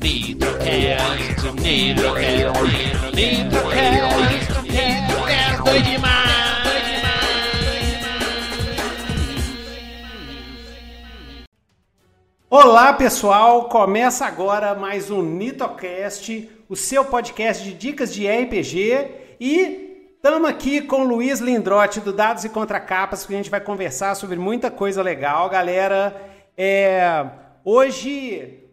Nitrocast, Nitrocast, Nitrocast, Nitrocast, doido demais, Olá pessoal, começa agora mais um Nitocast, o seu podcast de dicas de RPG e estamos aqui com o Luiz Lindrotti do Dados e Contracapas que a gente vai conversar sobre muita coisa legal, galera. É, hoje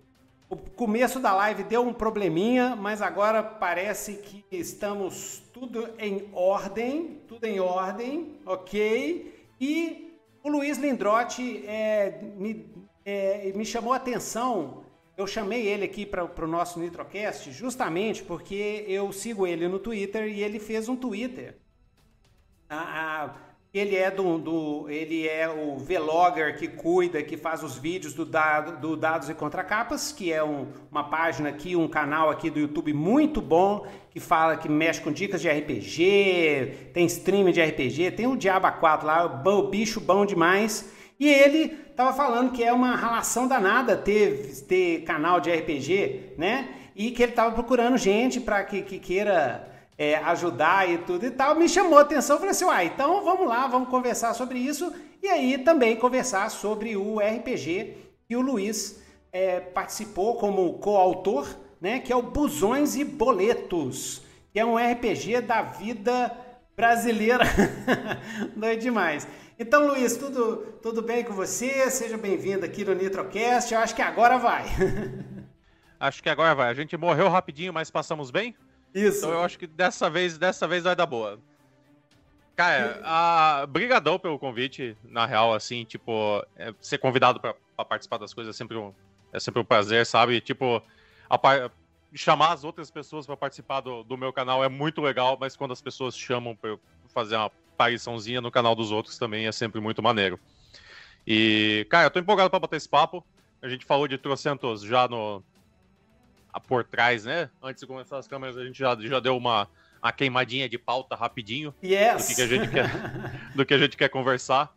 o começo da live deu um probleminha, mas agora parece que estamos tudo em ordem, tudo em ordem, ok? E o Luiz Lindrotti é, me, é, me chamou a atenção. Eu chamei ele aqui para o nosso Nitrocast justamente porque eu sigo ele no Twitter e ele fez um Twitter. Ele é do, do, ele é o vlogger que cuida, que faz os vídeos do, dado, do Dados e Contracapas, que é um, uma página aqui, um canal aqui do YouTube muito bom, que fala que mexe com dicas de RPG, tem stream de RPG, tem o Diaba 4 lá, o bicho bom demais. E ele tava falando que é uma relação danada ter, ter canal de RPG, né? E que ele tava procurando gente para que, que queira é, ajudar e tudo e tal, me chamou a atenção. Falei assim, uai, então vamos lá, vamos conversar sobre isso. E aí também conversar sobre o RPG que o Luiz é, participou como coautor, né? Que é o Busões e Boletos, que é um RPG da vida brasileira. Doido demais. Então, Luiz, tudo, tudo bem com você? Seja bem-vindo aqui no Nitrocast. Eu acho que agora vai. acho que agora vai. A gente morreu rapidinho, mas passamos bem? Isso. Então eu acho que dessa vez, dessa vez vai dar boa. Cara, a... brigadão pelo convite, na real, assim, tipo, é, ser convidado para participar das coisas é sempre um, é sempre um prazer, sabe? Tipo, a, chamar as outras pessoas para participar do, do meu canal é muito legal, mas quando as pessoas chamam para fazer uma apariçãozinha no canal dos outros também é sempre muito maneiro. E, cara, eu tô empolgado para bater esse papo. A gente falou de trocentos já no, por trás, né? Antes de começar as câmeras, a gente já, já deu uma, uma queimadinha de pauta rapidinho. Yes. Do que, que a gente quer, do que a gente quer conversar.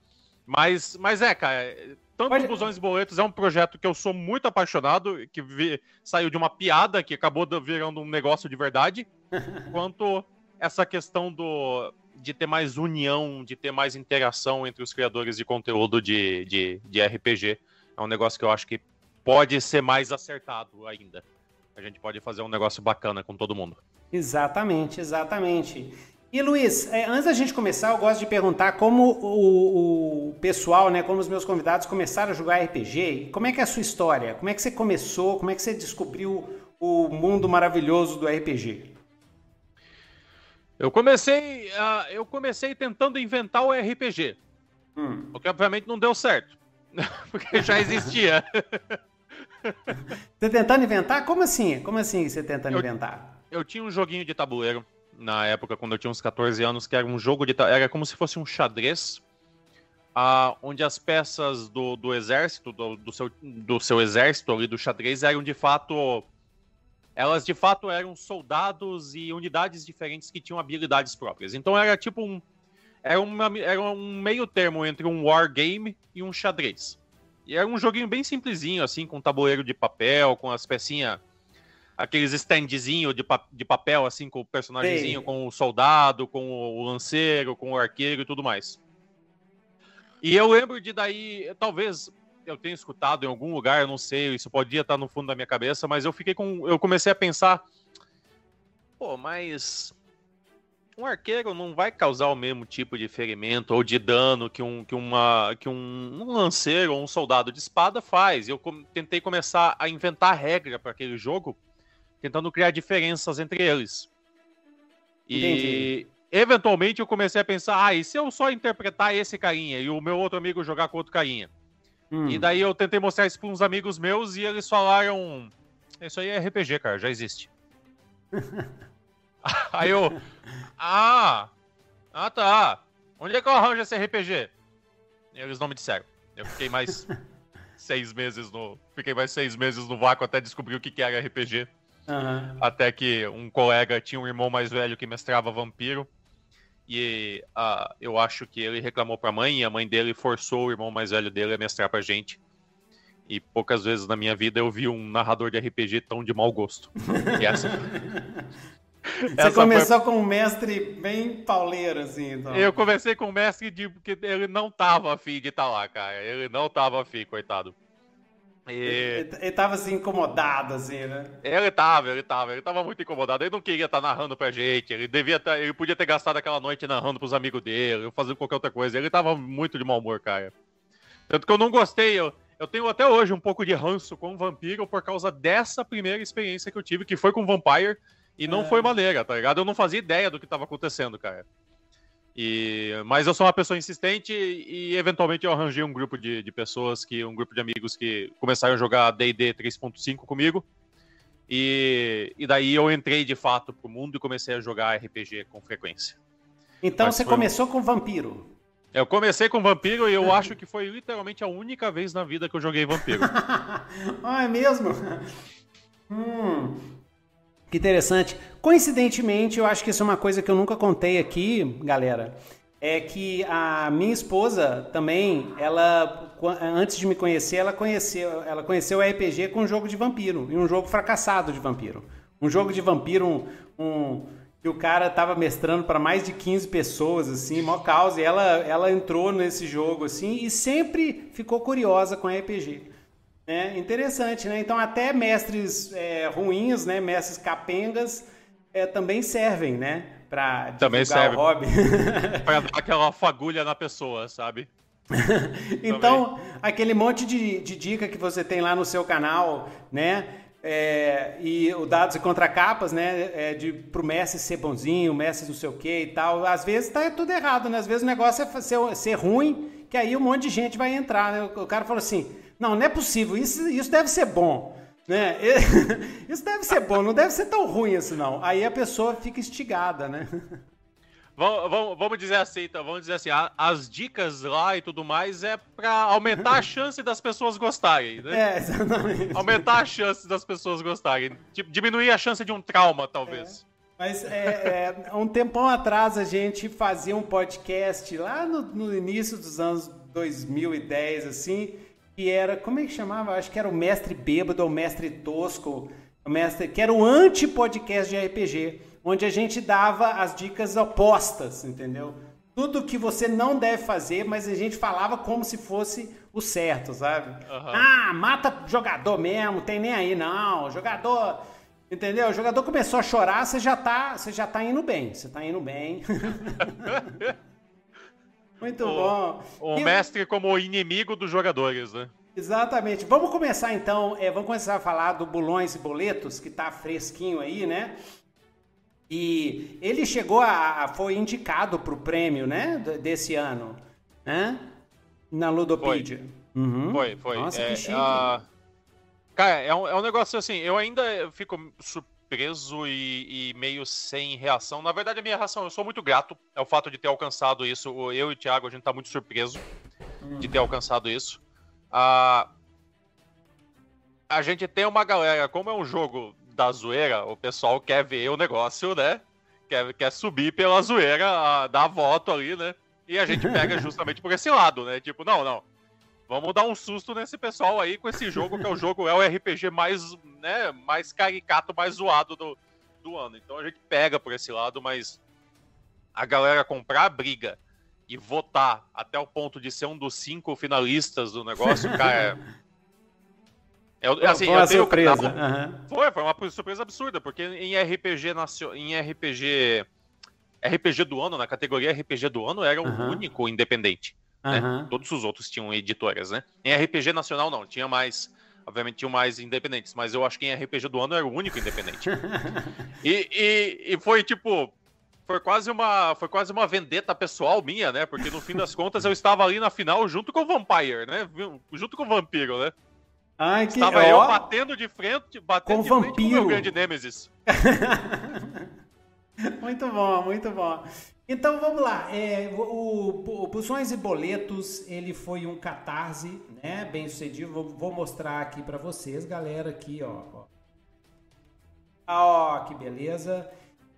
Mas, mas é, cara, tanto Pode... Busões e Boletos é um projeto que eu sou muito apaixonado, que vi, saiu de uma piada que acabou virando um negócio de verdade, quanto essa questão do, de ter mais união, de ter mais interação entre os criadores de conteúdo de, de, de RPG. É um negócio que eu acho que pode ser mais acertado ainda a gente pode fazer um negócio bacana com todo mundo. Exatamente, exatamente. E Luiz, é, antes da gente começar, eu gosto de perguntar como o, o, pessoal, né, como os meus convidados começaram a jogar RPG. Como é que é a sua história? Como é que você começou? Como é que você descobriu o mundo maravilhoso do RPG? Eu comecei, uh, eu comecei tentando inventar o RPG, hum. o que obviamente não deu certo, porque já existia. Você tentando inventar? Como assim? Como assim você tentando eu, inventar? Eu tinha um joguinho de tabuleiro na época, quando eu tinha uns 14 anos, que era um jogo de Era como se fosse um xadrez, uh, onde as peças do, do exército, do, do, seu, do seu exército ali, do xadrez, eram de fato. Elas de fato eram soldados e unidades diferentes que tinham habilidades próprias. Então era tipo um. Era, uma, era um meio termo entre um wargame e um xadrez. E era um joguinho bem simplesinho, assim, com tabuleiro de papel, com as pecinhas, aqueles standzinhos de, pa de papel, assim, com o personagemzinho, com o soldado, com o lanceiro, com o arqueiro e tudo mais. E eu lembro de daí, talvez eu tenha escutado em algum lugar, eu não sei, isso podia estar no fundo da minha cabeça, mas eu fiquei com. Eu comecei a pensar. Pô, mas um arqueiro não vai causar o mesmo tipo de ferimento ou de dano que um, que uma, que um, um lanceiro ou um soldado de espada faz. Eu com, tentei começar a inventar regra para aquele jogo, tentando criar diferenças entre eles. E Entendi. eventualmente eu comecei a pensar, ah, e se eu só interpretar esse carinha e o meu outro amigo jogar com outro carinha? Hum. E daí eu tentei mostrar isso para uns amigos meus e eles falaram, isso aí é RPG, cara, já existe. Aí eu. Ah! Ah tá. Onde é que eu arranjo esse RPG? E eles não me disseram. Eu fiquei mais seis meses no. Fiquei mais seis meses no vácuo até descobrir o que, que era RPG. Uhum. Até que um colega tinha um irmão mais velho que mestrava vampiro. E uh, eu acho que ele reclamou pra mãe e a mãe dele forçou o irmão mais velho dele a mestrar pra gente. E poucas vezes na minha vida eu vi um narrador de RPG tão de mau gosto. E essa... Você essa começou foi... com um mestre bem pauleiro, assim, então. Eu comecei com um mestre de... porque ele não tava afim de estar tá lá, cara. Ele não tava afim, coitado. E... Ele, ele tava assim incomodado, assim, né? Ele tava, ele tava, ele tava muito incomodado. Ele não queria estar tá narrando pra gente. Ele devia tá, ele podia ter gastado aquela noite narrando pros amigos dele, fazendo qualquer outra coisa. Ele tava muito de mau humor, cara. Tanto que eu não gostei, eu, eu tenho até hoje um pouco de ranço com o Vampiro por causa dessa primeira experiência que eu tive, que foi com Vampire, e não é. foi maneira, tá ligado? Eu não fazia ideia do que tava acontecendo, cara. E, mas eu sou uma pessoa insistente e, eventualmente eu arranjei um grupo de, de pessoas, que um grupo de amigos que começaram a jogar D&D 3.5 comigo. E, e daí eu entrei de fato pro mundo e comecei a jogar RPG com frequência. Então mas você começou com Vampiro? Eu comecei com Vampiro e eu acho que foi literalmente a única vez na vida que eu joguei Vampiro. ah, é mesmo? Hum, que interessante. Coincidentemente, eu acho que isso é uma coisa que eu nunca contei aqui, galera. É que a minha esposa também, ela antes de me conhecer, ela conheceu, ela conheceu o RPG com um jogo de vampiro e um jogo fracassado de vampiro. Um jogo de vampiro, um, um que o cara tava mestrando para mais de 15 pessoas, assim, mó causa, e ela, ela entrou nesse jogo, assim, e sempre ficou curiosa com RPG. É interessante, né? Então até mestres é, ruins, né? Mestres capengas é, também servem, né? Pra também serve. o hobby. pra dar aquela fagulha na pessoa, sabe? então, também. aquele monte de, de dica que você tem lá no seu canal, né? É, e o dados e contracapas, né? É de pro Messi ser bonzinho, Messi não sei o que e tal. Às vezes tá tudo errado, né? Às vezes o negócio é ser, ser ruim, que aí um monte de gente vai entrar, né? O cara falou assim: não, não é possível, isso, isso deve ser bom. Né? Isso deve ser bom, não deve ser tão ruim assim, não. Aí a pessoa fica instigada, né? Vamos, vamos, dizer assim, então, vamos dizer assim, as dicas lá e tudo mais é para aumentar a chance das pessoas gostarem, né? É, exatamente. Aumentar a chance das pessoas gostarem. Diminuir a chance de um trauma, talvez. É. Mas é, é, um tempão atrás a gente fazia um podcast lá no, no início dos anos 2010, assim, que era, como é que chamava? Acho que era o Mestre Bêbado ou Mestre Tosco, o mestre, que era o anti-podcast de RPG onde a gente dava as dicas opostas, entendeu? Tudo que você não deve fazer, mas a gente falava como se fosse o certo, sabe? Uhum. Ah, mata jogador mesmo, tem nem aí não. Jogador, entendeu? O jogador começou a chorar, você já tá, você já tá indo bem, você tá indo bem. Muito o, bom. O mestre como inimigo dos jogadores, né? Exatamente. Vamos começar então, é, vamos começar a falar do Bulões e Boletos, que tá fresquinho aí, né? E ele chegou a, a foi indicado para o prêmio, né, desse ano, né? Na Ludopedia. Foi, uhum. foi. foi. Nossa, é, que chique. Uh, cara, é um, é um negócio assim, eu ainda fico surpreso e, e, meio sem reação. Na verdade, a minha reação, eu sou muito grato ao fato de ter alcançado isso. Eu e o Thiago, a gente tá muito surpreso de ter alcançado isso. Uh, a gente tem uma galera, como é um jogo da zoeira, o pessoal quer ver o negócio, né? Quer, quer subir pela zoeira, a, dar voto ali, né? E a gente pega justamente por esse lado, né? Tipo, não, não. Vamos dar um susto nesse pessoal aí com esse jogo, que é o jogo, é o RPG mais, né, mais caricato, mais zoado do, do ano. Então a gente pega por esse lado, mas a galera comprar a briga e votar até o ponto de ser um dos cinco finalistas do negócio, cara, eu, assim, foi uma surpresa. Uhum. Foi, foi uma surpresa absurda, porque em RPG, em RPG RPG do ano, na categoria RPG do ano, era o uhum. único independente. Né? Uhum. Todos os outros tinham editoras, né? Em RPG nacional não, tinha mais, obviamente tinham mais independentes, mas eu acho que em RPG do ano era o único independente. e, e, e, foi tipo, foi quase uma, foi quase uma vendetta pessoal minha, né? Porque no fim das contas eu estava ali na final junto com o Vampire, né? Junto com o Vampiro, né? Ai, que... Estava eu batendo de frente, batendo com de vampiro. frente com o meu grande Nemesis. muito bom, muito bom. Então vamos lá. É, o, o Pulsões e Boletos ele foi um catarse, né? Bem sucedido. Vou, vou mostrar aqui para vocês, galera. Aqui, ó. Ó, ó que beleza.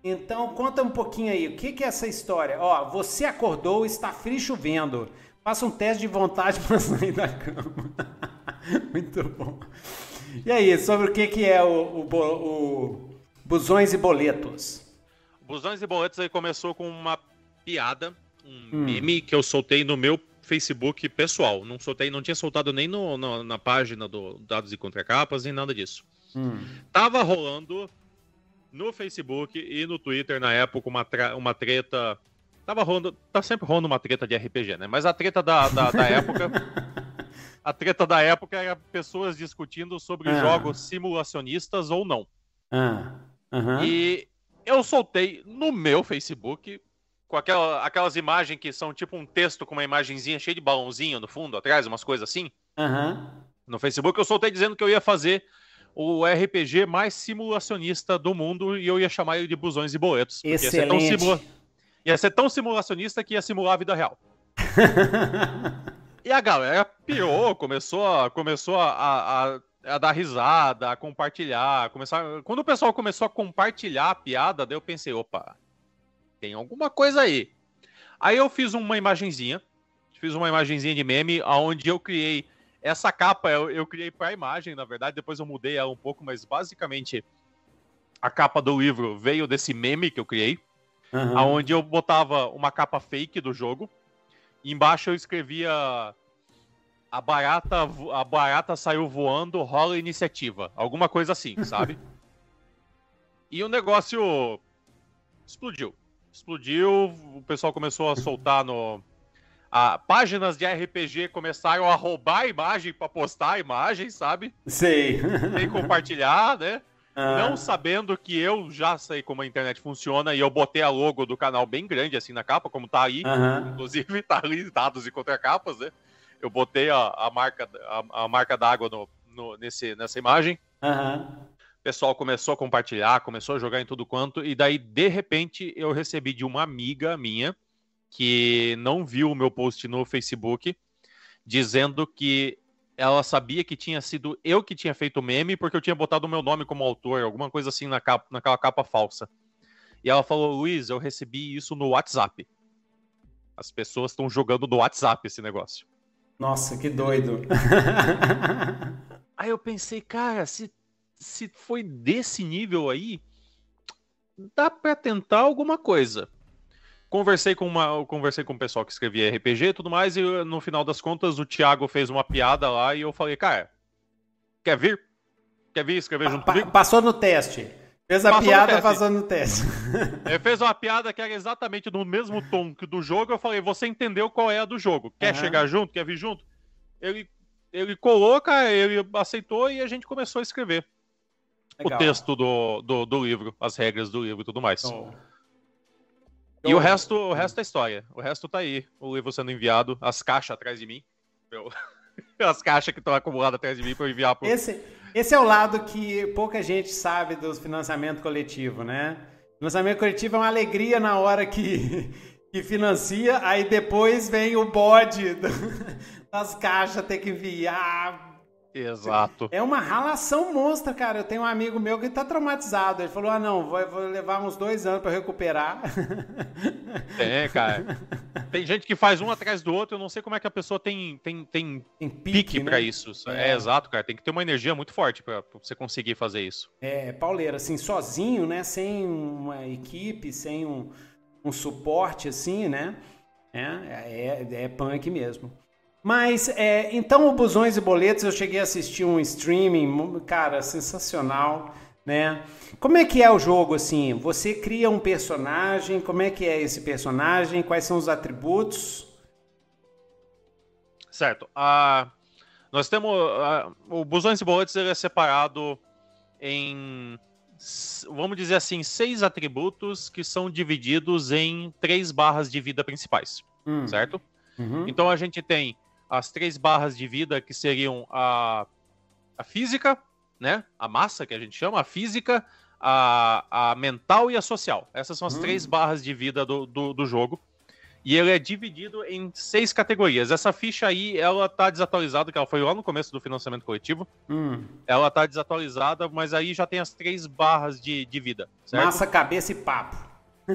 Então conta um pouquinho aí. O que, que é essa história? Ó, você acordou, está frio chovendo. Faça um teste de vontade para sair da cama. Muito bom. E aí, sobre o que, que é o, o, o Busões e Boletos? Busões e Boletos aí começou com uma piada, um hum. meme que eu soltei no meu Facebook pessoal. Não soltei, não tinha soltado nem no, no na página do Dados e Contracapas, nem nada disso. Hum. Tava rolando no Facebook e no Twitter na época uma, uma treta. Tava rolando. Tá sempre rolando uma treta de RPG, né? Mas a treta da, da, da época. a treta da época era pessoas discutindo sobre ah. jogos simulacionistas ou não. Ah. Uhum. E eu soltei no meu Facebook com aquela, aquelas imagens que são tipo um texto com uma imagenzinha cheia de balãozinho no fundo, atrás, umas coisas assim. Uhum. No Facebook eu soltei dizendo que eu ia fazer o RPG mais simulacionista do mundo e eu ia chamar ele de busões e boletos. Excelente. Ia ser tão, simula... ia ser tão simulacionista que ia simular a vida real. e a galera piou, começou a, começou a, a, a, dar risada, a compartilhar. Começar... Quando o pessoal começou a compartilhar a piada, daí eu pensei, opa, tem alguma coisa aí. Aí eu fiz uma imagenzinha, fiz uma imagenzinha de meme, onde eu criei essa capa eu, eu criei para a imagem, na verdade, depois eu mudei ela um pouco, mas basicamente a capa do livro veio desse meme que eu criei, uhum. onde eu botava uma capa fake do jogo, embaixo eu escrevia a barata, a barata saiu voando, rola iniciativa, alguma coisa assim, sabe? e o negócio explodiu. Explodiu, o pessoal começou a soltar no, a, páginas de RPG começaram a roubar a imagem para postar a imagem, sabe? Sei. E compartilhar, né? Ah. Não sabendo que eu já sei como a internet funciona e eu botei a logo do canal bem grande assim na capa, como tá aí, inclusive tá ali dados e contracapas, né? Eu botei a, a marca a, a marca d'água no, no, nesse, nessa imagem. O pessoal começou a compartilhar, começou a jogar em tudo quanto, e daí, de repente, eu recebi de uma amiga minha, que não viu o meu post no Facebook, dizendo que ela sabia que tinha sido eu que tinha feito o meme porque eu tinha botado o meu nome como autor, alguma coisa assim na capa, naquela capa falsa. E ela falou: Luiz, eu recebi isso no WhatsApp. As pessoas estão jogando no WhatsApp esse negócio. Nossa, que doido. aí eu pensei, cara, se, se foi desse nível aí, dá para tentar alguma coisa conversei com uma, conversei com o pessoal que escrevia RPG e tudo mais, e no final das contas o Thiago fez uma piada lá e eu falei, cara, quer vir? Quer vir escrever junto pa comigo? Passou no teste. Fez a passou piada, no passou no teste. Ele fez uma piada que era exatamente no mesmo tom que do jogo. Eu falei, você entendeu qual é a do jogo. Quer uhum. chegar junto? Quer vir junto? Ele, ele colou, cara, ele aceitou e a gente começou a escrever Legal. o texto do, do, do, livro, as regras do livro e tudo mais. Oh. E o resto, o resto é história. O resto tá aí. O livro sendo enviado, as caixas atrás de mim. Eu... as caixas que estão acumuladas atrás de mim para eu enviar pro... esse, esse é o lado que pouca gente sabe dos financiamento coletivo, né? Financiamento coletivo é uma alegria na hora que, que financia, aí depois vem o bode das caixas ter que enviar Exato. É uma ralação monstra, cara. Eu tenho um amigo meu que tá traumatizado. Ele falou: ah, não, vou, vou levar uns dois anos para recuperar. É, cara. Tem gente que faz um atrás do outro. Eu não sei como é que a pessoa tem, tem, tem, tem pique, pique né? para isso. É. é. exato, cara. Tem que ter uma energia muito forte para você conseguir fazer isso. É, pauleira, assim, sozinho, né? Sem uma equipe, sem um, um suporte, assim, né? É, é, é punk mesmo. Mas, é, então, o Busões e Boletos, eu cheguei a assistir um streaming, cara, sensacional, né? Como é que é o jogo, assim? Você cria um personagem, como é que é esse personagem? Quais são os atributos? Certo. Uh, nós temos... Uh, o Busões e Boletos ele é separado em, vamos dizer assim, seis atributos que são divididos em três barras de vida principais, hum. certo? Uhum. Então a gente tem as três barras de vida que seriam a, a física, né? A massa que a gente chama, a física, a, a mental e a social. Essas são as hum. três barras de vida do, do, do, jogo. E ele é dividido em seis categorias. Essa ficha aí, ela tá desatualizada, que ela foi lá no começo do financiamento coletivo. Hum. Ela tá desatualizada, mas aí já tem as três barras de, de vida. Certo? Massa, cabeça e papo.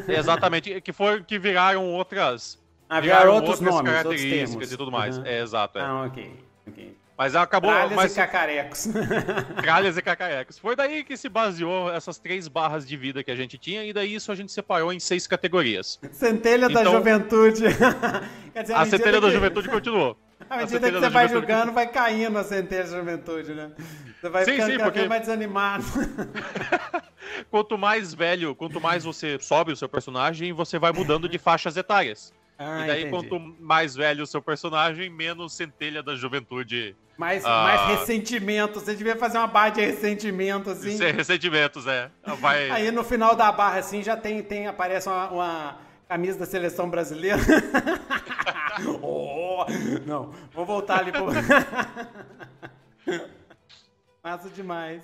Exatamente, que, for, que viraram outras ah, viraram outros nomes, outros termos. e tudo mais. Uhum. É, exato. É. Ah, ok. okay. Mas acabou. Tralhas mas... e cacarecos. Tralhas e cacarecos. Foi daí que se baseou essas três barras de vida que a gente tinha, e daí isso a gente separou em seis categorias. Centelha da Então- juventude. Quer dizer, A medida centelha da que- juventude continuou. À A medida que você da vai juventude jogando, vai caindo a centelha da juventude, né? Você vai Sim, ficando sim, cada porque- vez mais desanimado. Quanto mais velho, quanto mais você sobe o seu personagem, você vai mudando de faixas etárias. Ah, e daí, entendi. quanto mais velho o seu personagem, menos centelha da juventude. Mais, Ah. mais ressentimento. Você devia fazer uma barra de ressentimento, assim. Sem ressentimentos, é. Vai. Aí no final da barra, assim, já tem, tem aparece uma, uma camisa da seleção brasileira. oh, não, vou voltar ali pro... Massa demais.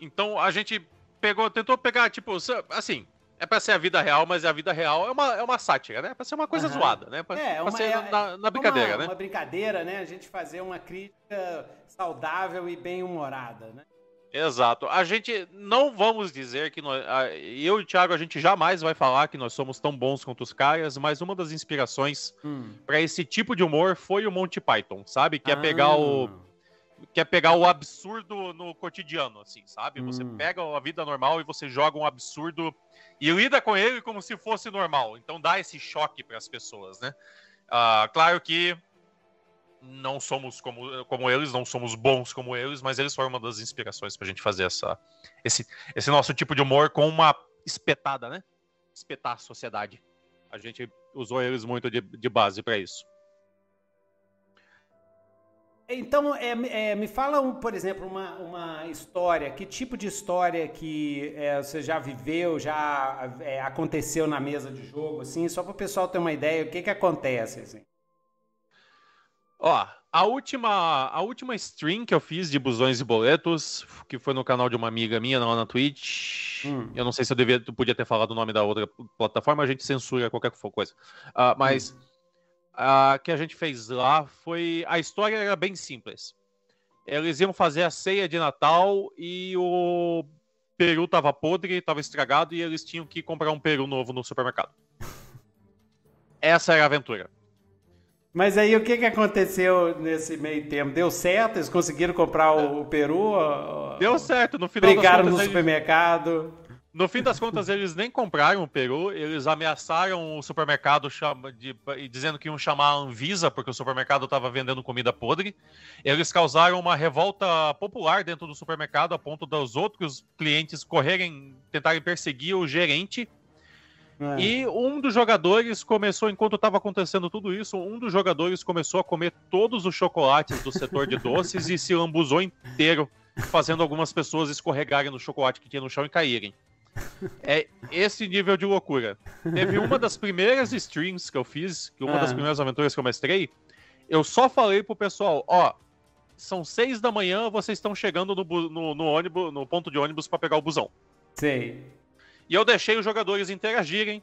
Então a gente pegou, tentou pegar, tipo, assim, é pra ser a vida real, mas a vida real é uma, é uma sátira, né? É pra ser uma coisa Aham. zoada, né? Pra, É, pra uma, ser é- na, na brincadeira, uma, né? Uma brincadeira, né? A gente fazer uma crítica saudável e bem humorada, né? Exato. A gente não vamos dizer que nós, eu e o Thiago, a gente jamais vai falar que nós somos tão bons quanto os caras, mas uma das inspirações Hum. pra esse tipo de humor foi o Monty Python, sabe? Que é Ah. pegar o que é pegar o absurdo no cotidiano, assim, sabe? Você Hum. pega a vida normal e você joga um absurdo e lida com ele como se fosse normal. Então dá esse choque para as pessoas, né? Ah, claro que não somos como, como eles, não somos bons como eles, mas eles foram uma das inspirações pra gente fazer essa, esse, esse nosso tipo de humor com uma espetada, né? Espetar a sociedade. A gente usou eles muito de, de base para isso. Então, é, é, me fala, um, por exemplo, uma, uma história. Que tipo de história que é, você já viveu, já é, aconteceu na mesa de jogo, assim, só para o pessoal ter uma ideia, o que que acontece, assim. Ó, a última, a última stream que eu fiz de busões e boletos, que foi no canal de uma amiga minha lá na Twitch. Hum. Eu não sei se eu devia, tu podia ter falado o nome da outra plataforma, a gente censura qualquer coisa. Ah, mas que a gente fez lá foi. A história era bem simples. Eles iam fazer a ceia de Natal e o peru tava podre, tava estragado e eles tinham que comprar um peru novo no supermercado. Essa era a aventura. Mas aí, o que que aconteceu nesse meio tempo? Deu certo? Eles conseguiram comprar o, o peru? Deu certo, no final Brigaram no supermercado? No fim das contas, eles nem compraram o peru, eles ameaçaram o supermercado chama- de- dizendo que iam chamar a Anvisa, porque o supermercado estava vendendo comida podre. Eles causaram uma revolta popular dentro do supermercado, a ponto dos outros clientes correrem, tentarem perseguir o gerente. É. E um dos jogadores começou, enquanto estava acontecendo tudo isso, um dos jogadores começou a comer todos os chocolates do setor de doces e se lambuzou inteiro, fazendo algumas pessoas escorregarem no chocolate que tinha no chão e caírem. É esse nível de loucura. Teve uma das primeiras streams que eu fiz, que uma das Ah. primeiras aventuras que eu mestrei, eu só falei pro pessoal, ó, são seis da manhã, vocês estão chegando no, no, no ônibus, no ponto de ônibus para pegar o busão. Sei. E eu deixei os jogadores interagirem.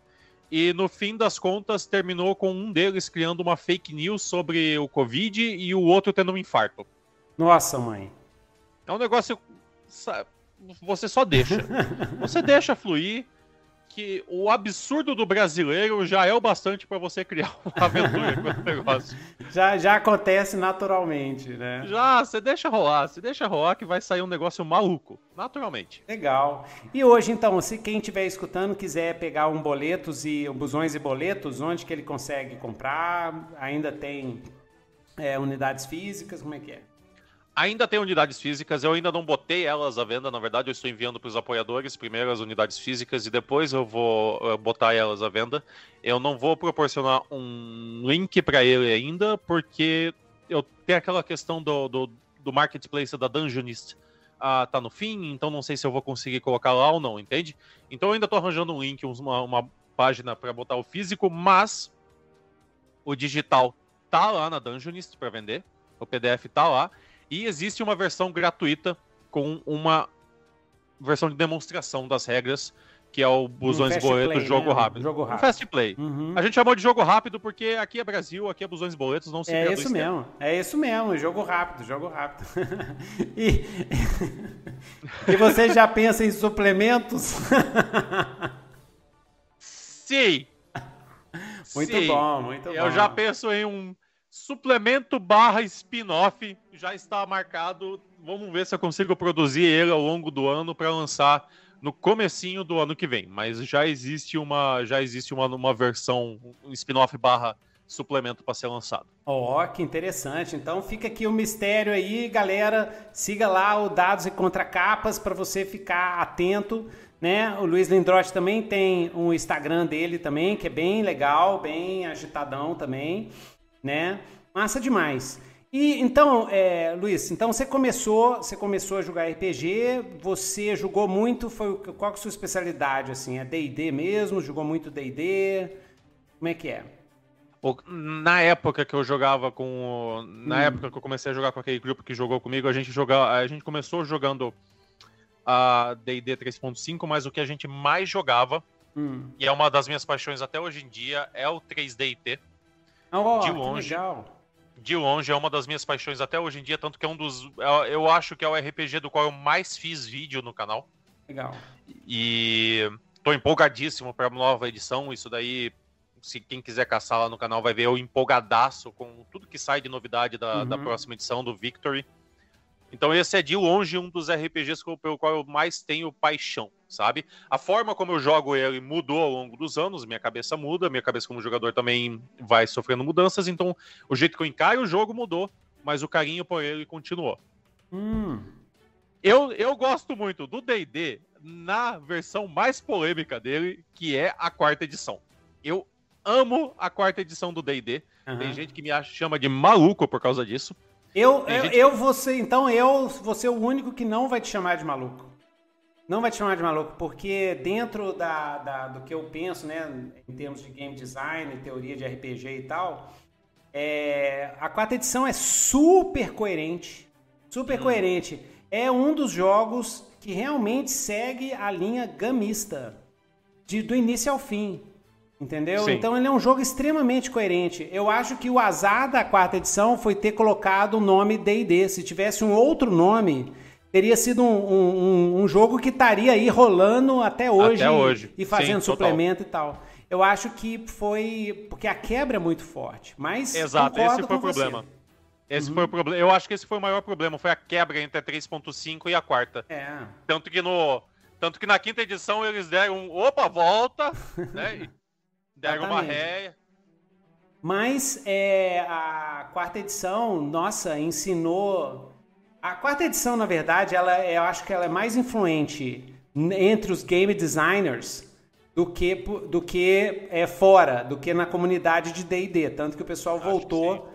E no fim das contas, terminou com um deles criando uma fake news sobre o Covid e o outro tendo um infarto. Nossa, mãe. É um negócio. sa- Você só deixa. Você deixa fluir. Que o absurdo do brasileiro já é o bastante para você criar uma aventura com esse negócio. Já, já acontece naturalmente, né? Já, você deixa rolar, você deixa rolar que vai sair um negócio maluco, naturalmente. Legal. E hoje, então, se quem estiver escutando quiser pegar um boletos e busões e boletos, onde que ele consegue comprar? Ainda tem é, unidades físicas? Como é que é? Ainda tem unidades físicas, eu ainda não botei elas à venda, na verdade eu estou enviando para os apoiadores primeiro as unidades físicas e depois eu vou eh, botar elas à venda. Eu não vou proporcionar um link para ele ainda, porque eu tenho aquela questão do, do, do marketplace da Dungeonist ah, tá no fim, então não sei se eu vou conseguir colocar lá ou não, entende? Então eu ainda estou arranjando um link, uma, uma página para botar o físico, mas o digital tá lá na Dungeonist para vender, o PDF tá lá. E existe uma versão gratuita com uma versão de demonstração das regras, que é o Busões fast Boletos play, Jogo né? Rápido. Jogo Um rápido. fast play. Uhum. A gente chamou de jogo rápido porque aqui é Brasil, aqui é Busões Boletos, não se É isso mesmo, é isso mesmo, jogo rápido, jogo rápido. e, e você já pensa em suplementos? Sim! muito Sim. bom, muito bom. Eu já penso em um suplemento barra spin-off já está marcado. Vamos ver se eu consigo produzir ele ao longo do ano para lançar no comecinho do ano que vem. Mas já existe uma, já existe uma, uma versão, um spin-off barra suplemento para ser lançado. Ó, oh, que interessante. Então fica aqui o mistério aí, galera. Siga lá o Dados e Contracapas para você ficar atento, né? O Luiz Lindrotti também tem um Instagram dele também, que é bem legal, bem agitadão também, né? Massa demais. E então, é, Luiz, então você começou, você começou a jogar RPG, você jogou muito, foi qual é a sua especialidade assim? É D&D mesmo? Jogou muito D&D? Como é que é? Na época que eu jogava com, na hum. época que eu comecei a jogar com aquele grupo que jogou comigo, a gente jogava, a gente começou jogando a D&D 3.5, mas o que a gente mais jogava hum. e é uma das minhas paixões até hoje em dia é o 3D&T. Oh, de longe. legal de longe é uma das minhas paixões até hoje em dia, tanto que é um dos. É, eu acho que é o RPG do qual eu mais fiz vídeo no canal. Legal. E tô empolgadíssimo para a nova edição. Isso daí, se quem quiser caçar lá no canal, vai ver eu empolgadaço com tudo que sai de novidade da, uhum. da próxima edição do Victory. Então esse é de longe um dos RPGs pelo qual eu mais tenho paixão, sabe? A forma como eu jogo ele mudou ao longo dos anos, minha cabeça muda, minha cabeça como jogador também vai sofrendo mudanças, então o jeito que eu encaro o jogo mudou, mas o carinho por ele continuou. Hum. Eu, eu gosto muito do D&D na versão mais polêmica dele, que é a quarta edição. Eu amo a quarta edição do D&D. Uhum. Tem gente que me chama de maluco por causa disso. Eu, eu, ser, então, eu vou ser o único que não vai te chamar de maluco. Não vai te chamar de maluco, porque dentro da, da, do que eu penso, né, em termos de game design, teoria de RPG e tal, é, a quarta edição é super coerente. Super hum. coerente. É um dos jogos que realmente segue a linha gamista, de, do início ao fim. Entendeu? Sim. Então ele é um jogo extremamente coerente. Eu acho que o azar da quarta edição foi ter colocado o nome D&D. Se tivesse um outro nome, teria sido um, um, um jogo que estaria aí rolando até hoje, até hoje. e fazendo Sim, suplemento total. e tal. Eu acho que foi porque a quebra é muito forte. Mas exato, esse foi o problema. Você. Esse uhum. foi o problema. Eu acho que esse foi o maior problema, foi a quebra entre a 3.5 e a quarta. É. Tanto que no tanto que na quinta edição eles deram opa, volta, né? Uma réia. Mas é, a quarta edição, nossa, ensinou. A quarta edição, na verdade, ela, eu acho que ela é mais influente entre os game designers do que, do que é, fora, do que na comunidade de D&D. Tanto que o pessoal acho voltou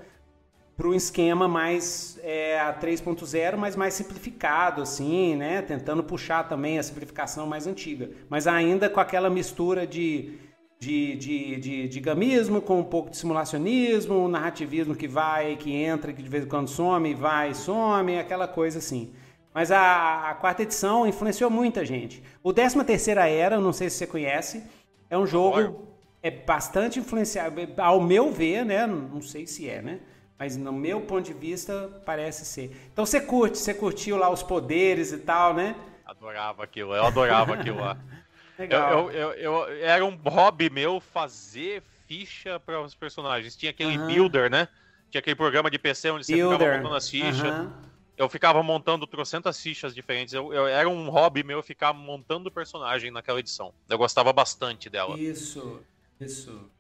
para um esquema mais é, 3.0, mas mais simplificado, assim, né? Tentando puxar também a simplificação mais antiga. Mas ainda com aquela mistura de de, de, de, de gamismo, com um pouco de simulacionismo, um narrativismo que vai, que entra, que de vez em quando some, vai, some, aquela coisa assim. Mas a, a quarta edição influenciou muita gente. O 13 terceira era, não sei se você conhece, é um jogo é bastante influenciado, ao meu ver, né? Não sei se é, né? Mas no meu ponto de vista parece ser. Então você curte, você curtiu lá os poderes e tal, né? Adorava aquilo, eu adorava aquilo lá. Legal. Eu, eu, eu, era um hobby meu fazer ficha para os personagens. Tinha aquele uhum. builder, né? Tinha aquele programa de PC onde builder. você ficava montando as fichas. Uhum. Eu ficava montando trocentas fichas diferentes. Eu, eu, era um hobby meu ficar montando personagem naquela edição. Eu gostava bastante dela. Isso, isso.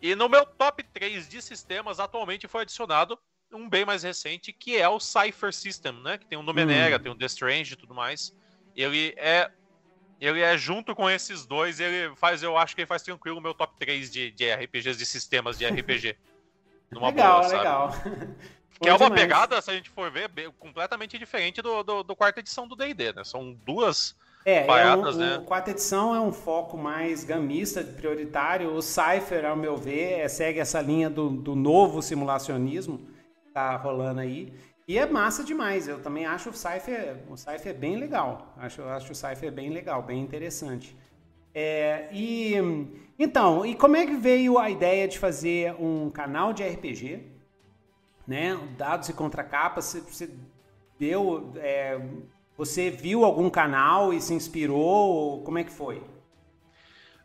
E no meu top 3 de sistemas, atualmente foi adicionado um bem mais recente, que é o Cypher System, né? Que tem o Numenera, hum. tem o The Strange e tudo mais. Ele é ele é junto com esses dois, ele faz, eu acho que ele faz tranquilo o meu top 3 de, de RPGs, de sistemas de RPG. Numa legal, boa, legal. Que é uma demais. pegada, se a gente for ver, completamente diferente do, do, do quarta edição do D&D, né? São duas é, paradas, é um, né? O quarta edição é um foco mais gamista, prioritário. O Cypher, ao meu ver, é, segue essa linha do, do novo simulacionismo que tá rolando aí. E é massa demais. Eu também acho o Cypher, o Cypher bem legal. Acho, acho o Cypher bem legal, bem interessante. É, e então, e como é que veio a ideia de fazer um canal de RPG, né? Dados e contracapas. Você, você deu, é, você viu algum canal e se inspirou? Como é que foi?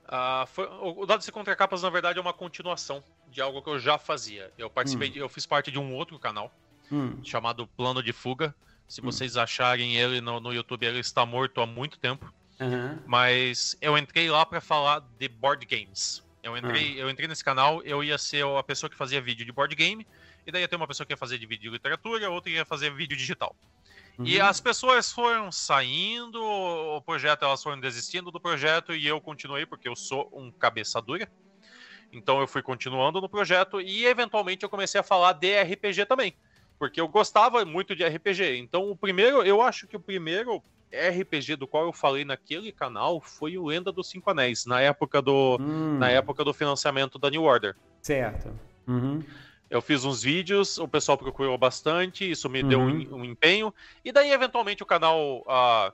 Uh, foi o Dados e Contracapas, na verdade, é uma continuação de algo que eu já fazia. Eu participei, Hum. eu fiz parte de um outro canal Hum, chamado Plano de Fuga. Se Hum. vocês acharem ele no, no YouTube, ele está morto há muito tempo. aham. Mas eu entrei lá pra falar de board games. Eu entrei, eu entrei nesse canal, eu ia ser a pessoa que fazia vídeo de board game, e daí ia ter uma pessoa que ia fazer de vídeo de literatura, outra ia fazer vídeo digital. E Uhum. as pessoas foram saindo, o projeto, elas foram desistindo do projeto e eu continuei porque eu sou um cabeça dura. Então eu fui continuando no projeto e eventualmente eu comecei a falar de RPG também, porque eu gostava muito de RPG. Então o primeiro, eu acho que o primeiro RPG do qual eu falei naquele canal foi o Lenda dos Cinco Anéis, na época do Hum, na época do financiamento da New Order. Certo. Uhum. Eu fiz uns vídeos, o pessoal procurou bastante, isso me deu Uhum. um, um empenho. E daí, eventualmente, o canal ah,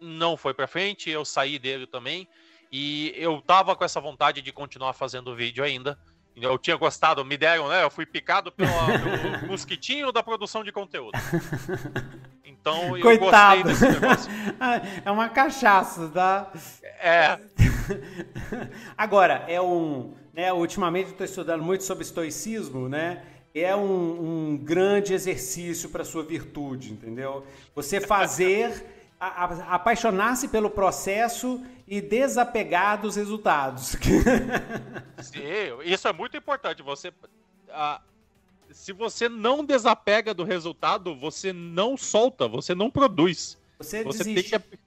não foi pra frente, eu saí dele também. E eu tava com essa vontade de continuar fazendo vídeo ainda. Eu tinha gostado, me deram, né? Eu fui picado pelo mosquitinho da produção de conteúdo. Então eu Coitado. gostei desse negócio. é uma cachaça, tá? É, Agora, é um. Né, ultimamente eu estou estudando muito sobre estoicismo, né? É um, um grande exercício para sua virtude, entendeu? Você fazer. a- a- Apaixonar-se pelo processo e desapegar dos resultados. Sim, isso é muito importante. Você, ah, se você não desapega do resultado, você não solta, você não produz. Você, Você desiste. tem que.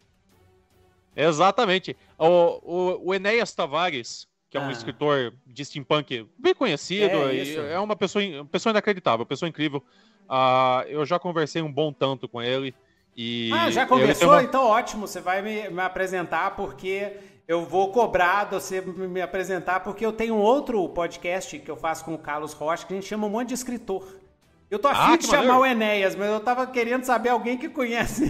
Exatamente. O, o, o Enéas Tavares, que é um Ah. escritor de steampunk bem conhecido, É, é uma pessoa, uma pessoa inacreditável, uma pessoa incrível. Ah, eu já conversei um bom tanto com ele. E Ah, já conversou? uma- Então ótimo, você vai me, me apresentar porque eu vou cobrar de você me apresentar porque eu tenho um outro podcast que eu faço com o Carlos Rocha que a gente chama um monte de escritor. Eu tô afim Ah, de chamar maneiro. o Enéas, mas eu tava querendo saber alguém que conhece.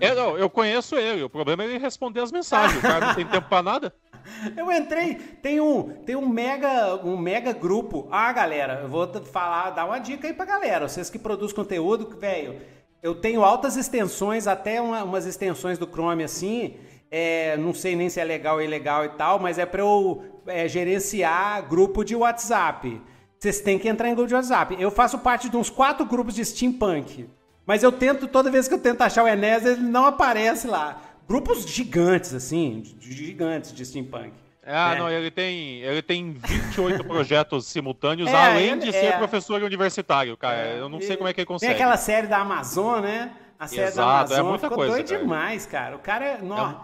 É, não, eu conheço ele, o problema é ele responder as mensagens. O cara não tem tempo pra nada. Eu entrei, tem um, tem um mega, um mega grupo. Ah, galera, eu vou falar, dar uma dica aí pra galera. Vocês que produzem conteúdo, velho, eu tenho altas extensões, até uma- umas extensões do Chrome assim. é, não sei nem se é legal ou ilegal e tal, mas é pra eu é, gerenciar grupo de WhatsApp. Vocês têm que entrar em grupo de WhatsApp. Eu faço parte de uns quatro grupos de steampunk. Mas eu tento, toda vez que eu tento achar o Enéas, ele não aparece lá. Grupos gigantes, assim, gigantes de steampunk. Ah, É. não, ele tem, ele tem 28 projetos simultâneos, É, além de ser é. professor universitário, cara. eu não sei como é que ele Tem consegue. aquela série da Amazon, né? A série da Exato, é Amazon muita ficou coisa, doido cara. demais, cara. O cara é. nó-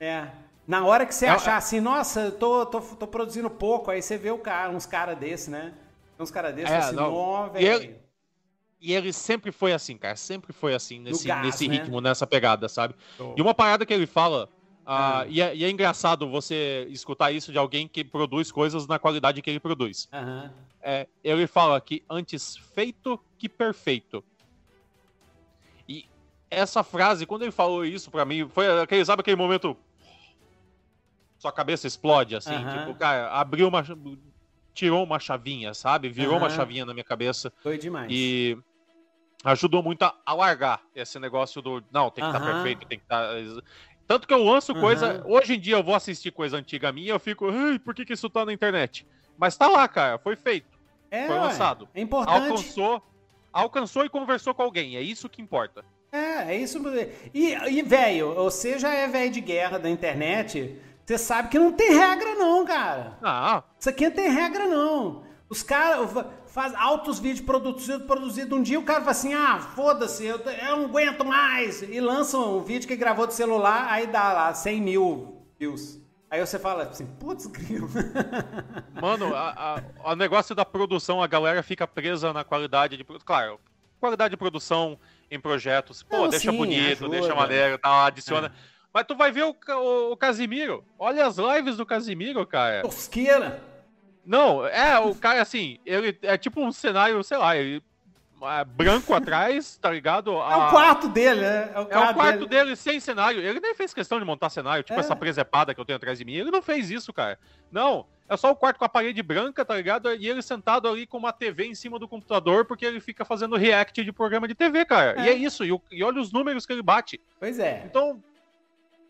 é. Na hora que você É- achar assim, nossa, eu tô, tô, tô produzindo pouco, aí você vê o cara, uns caras desses, né? Uns caras desses É, assim, nó, E ele- velho. E ele sempre foi assim, cara. Sempre foi assim, nesse, gás, nesse né? ritmo, nessa pegada, sabe? Show. E uma parada que ele fala. Ah, Ah. e, é, e é engraçado você escutar isso de alguém que produz coisas na qualidade que ele produz. Aham. É, ele fala que antes feito que perfeito. E essa frase, quando ele falou isso pra mim, foi aquele, sabe aquele momento. Sua cabeça explode, assim. Aham. Tipo, cara, abriu uma. Tirou uma chavinha, sabe? Virou uma Aham. chavinha na minha cabeça. Doido demais. E ajudou muito a, a largar esse negócio do. Não, tem que estar Aham. perfeito, tem que estar. Tanto que eu lanço coisa. Aham. Hoje em dia eu vou assistir coisa antiga minha e eu fico. Ai, por que, que isso tá na internet? Mas tá lá, cara. Foi feito. é, foi lançado. É importante. Alcançou. Alcançou e conversou com alguém. É isso que importa. É, é isso. E, e velho, você já é velho de guerra da internet, você sabe que não tem regra, não, cara. Ah, Isso aqui não tem regra, não. Os caras fazem altos vídeos produzidos, produzido um dia, o cara fala assim, ah, foda-se, eu, eu não aguento mais. E lançam um vídeo que gravou do celular, aí dá lá 100 mil views. Aí você fala assim, putz, grilo. mano, o negócio da produção, a galera fica presa na qualidade de. produ- Claro, qualidade de produção em projetos. Pô, Não, deixa sim, bonito, ajuda. deixa maneiro, tal, adiciona. É. Mas tu vai ver o, o, o Casimiro. Olha as lives do Casimiro, cara. Tosqueira. Não, é, o cara assim, ele é tipo um cenário, sei lá, ele, é branco atrás, tá ligado? É o quarto dele, né? É o quarto dele sem cenário. Ele nem fez questão de montar cenário, tipo É. essa presepada que eu tenho atrás de mim. Ele não fez isso, cara. Não, é só o quarto com a parede branca, tá ligado? E ele sentado ali com uma TV em cima do computador, porque ele fica fazendo react de programa de TV, cara. É. E é isso, e, o- e olha os números que ele bate. Pois é. Então,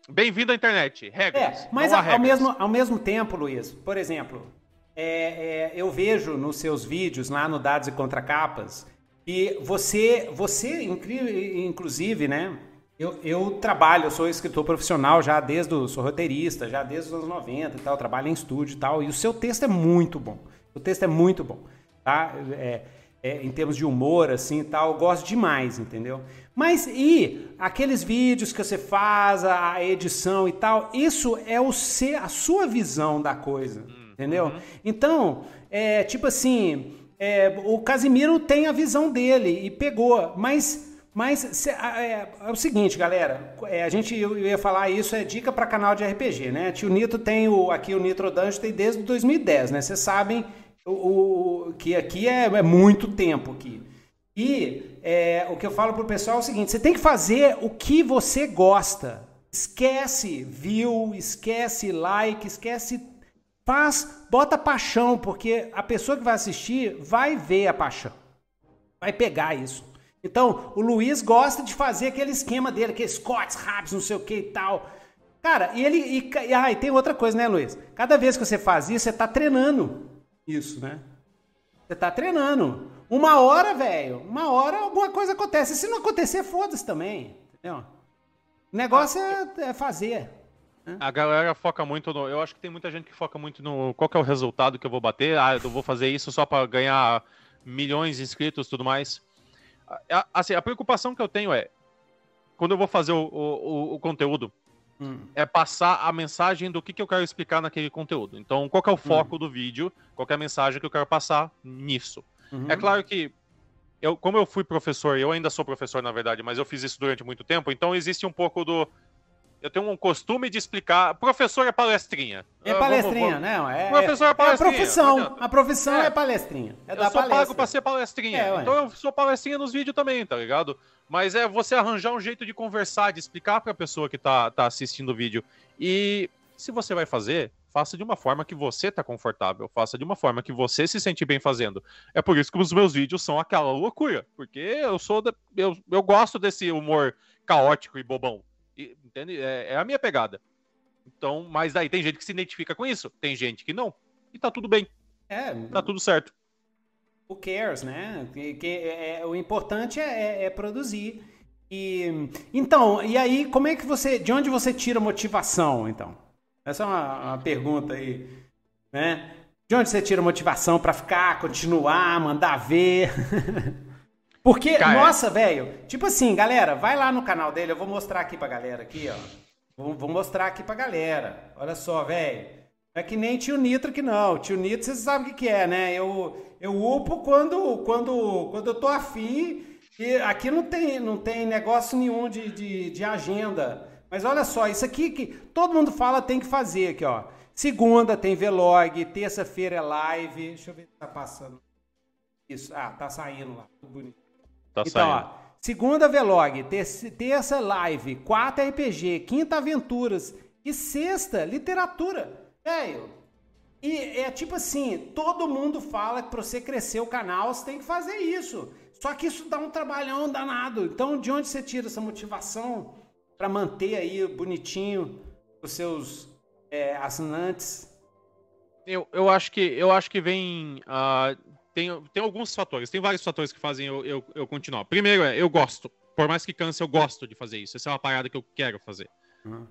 bem-vindo à internet. Regras. É, mas não há ao, regras. mesmo, ao mesmo tempo, Luiz, por exemplo, é, é, eu vejo nos seus vídeos lá no Dados e Contracapas e você, você inclusive, né? Eu, eu trabalho, eu sou escritor profissional já desde, o, sou roteirista, já desde os anos 90 e tal, trabalho em estúdio e tal, e o seu texto é muito bom. O texto é muito bom, tá? É, é, em termos de humor, assim e tal, eu gosto demais, entendeu? Mas e aqueles vídeos que você faz, a edição e tal, isso é o ser, a sua visão da coisa, entendeu? Uhum. Então, é tipo assim, é, o Casimiro tem a visão dele e pegou, mas mas é, é, o seguinte, galera, é, a gente eu ia falar isso é dica para canal de RPG, né? Tio Nito tem o aqui o Nitro Dungeon tem desde 2010, né? Vocês sabem o, o, que aqui é, é, muito tempo aqui. E é, o que eu falo pro pessoal é o seguinte: você tem que fazer o que você gosta. Esquece view, esquece like, esquece Faz, bota paixão, porque a pessoa que vai assistir vai ver a paixão. Vai pegar isso. Então, o Luiz gosta de fazer aquele esquema dele, aqueles cortes rápidos, não sei o que e tal. Cara, e ele. E, e, ah, e tem outra coisa, né, Luiz? Cada vez que você faz isso, você tá treinando isso, né? Você tá treinando. Uma hora, velho, uma hora alguma coisa acontece. Se não acontecer, foda-se também. Entendeu? O negócio é, é fazer. A galera foca muito no. Eu acho que tem muita gente que foca muito no qual é o resultado que eu vou bater. Ah, eu vou fazer isso só para ganhar milhões de inscritos e tudo mais. Assim, a preocupação que eu tenho é quando eu vou fazer o, o, o conteúdo, hum. é passar a mensagem do que, que eu quero explicar naquele conteúdo. Então, qual é o foco hum. do vídeo, qual é a mensagem que eu quero passar nisso. Uhum. É claro que eu, como eu fui professor, eu ainda sou professor, na verdade, mas eu fiz isso durante muito tempo, então existe um pouco do eu tenho um costume de explicar. Professor é palestrinha. É ah, palestrinha, vamos, vamos. não. É, Professor é palestrinha. É a profissão. A profissão é, é palestrinha. É eu sou palestra. pago pra ser palestrinha. É, então eu sou palestrinha nos vídeos também, tá ligado? Mas é você arranjar um jeito de conversar, de explicar pra pessoa que tá, tá assistindo o vídeo. E se você vai fazer, faça de uma forma que você tá confortável, faça de uma forma que você se sente bem fazendo. É por isso que os meus vídeos são aquela loucura, porque eu sou da, eu, eu gosto desse humor caótico e bobão. Entende? É, é, a minha pegada. Então, mas daí tem gente que se identifica com isso, tem gente que não. E tá tudo bem. É. Tá tudo certo. Who cares, né? Que, que é, é o importante é, é, é, produzir. E então, e aí, como é que você, de onde você tira motivação, então? Essa é uma, uma pergunta aí, né? De onde você tira motivação para ficar, continuar, mandar ver? Porque, Cara, nossa, velho, tipo assim, galera, vai lá no canal dele, eu vou mostrar aqui pra galera aqui, ó. Vou, vou mostrar aqui pra galera. Olha só, velho. Não é que nem tio Nitro que não. Tio Nitro, vocês sabem o que, que é, né? Eu, eu upo quando, quando, quando eu tô afim. E aqui não tem, não tem negócio nenhum de, de, de agenda. Mas olha só, isso aqui que todo mundo fala tem que fazer aqui, ó. Segunda tem vlog, terça-feira é live. Deixa eu ver se tá passando. Isso, ah, tá saindo lá, tudo bonito. Tá então, saindo. Ó, segunda Vlog, terça Live, quarta RPG, quinta Aventuras e sexta Literatura. Velho, e é tipo assim, todo mundo fala que para você crescer o canal, você tem que fazer isso. Só que isso dá um trabalhão danado. Então, de onde você tira essa motivação para manter aí bonitinho os seus é, assinantes? Eu, eu, acho que, eu acho que vem uh, tem, tem alguns fatores, tem vários fatores que fazem eu, eu, eu continuar. Primeiro é, eu gosto. Por mais que canse, eu gosto de fazer isso. Essa é uma parada que eu quero fazer. Uhum.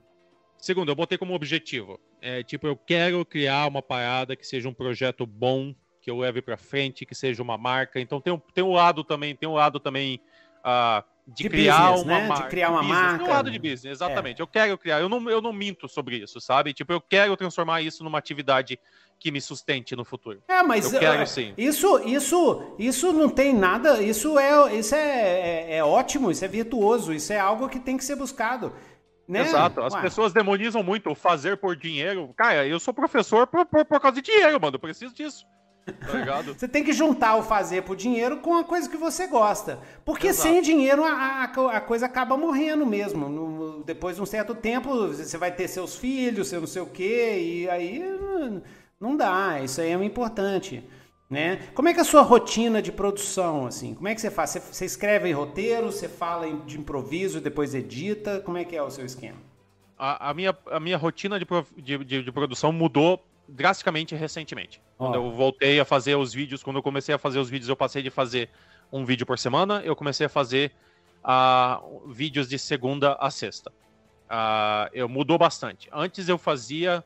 Segundo, eu botei como objetivo. É, tipo, eu quero criar uma parada que seja um projeto bom, que eu leve para frente, que seja uma marca. Então tem um, tem um lado também, tem um lado também uh, de, de, criar business, uma né? marca. De criar uma business. marca. Um lado de business, exatamente. É. Eu quero criar. Eu não, eu não minto sobre isso, sabe? Tipo, eu quero transformar isso numa atividade que me sustente no futuro. É, mas eu quero, sim. isso, isso, isso não tem nada. Isso é, isso é, é, é ótimo. Isso é virtuoso. Isso é algo que tem que ser buscado. Né? Exato. As Ué. pessoas demonizam muito o fazer por dinheiro. Cara, eu sou professor por, por, por causa de dinheiro, mano. Eu preciso disso. Tá você tem que juntar o fazer por dinheiro com a coisa que você gosta. Porque Exato. sem dinheiro a, a, a, coisa acaba morrendo mesmo. No, depois de um certo tempo, você vai ter seus filhos, seu não sei o quê, e aí não dá, isso aí é importante. Né? Como é que é a sua rotina de produção, assim? Como é que você faz? Você, você escreve em roteiro, você fala de improviso, depois edita? Como é que é o seu esquema? A, a minha, a minha rotina de, de, de, de produção mudou drasticamente recentemente. Oh. Quando eu voltei a fazer os vídeos, quando eu comecei a fazer os vídeos, eu passei de fazer um vídeo por semana, eu comecei a fazer uh, vídeos de segunda a sexta. Uh, eu mudou bastante. Antes eu fazia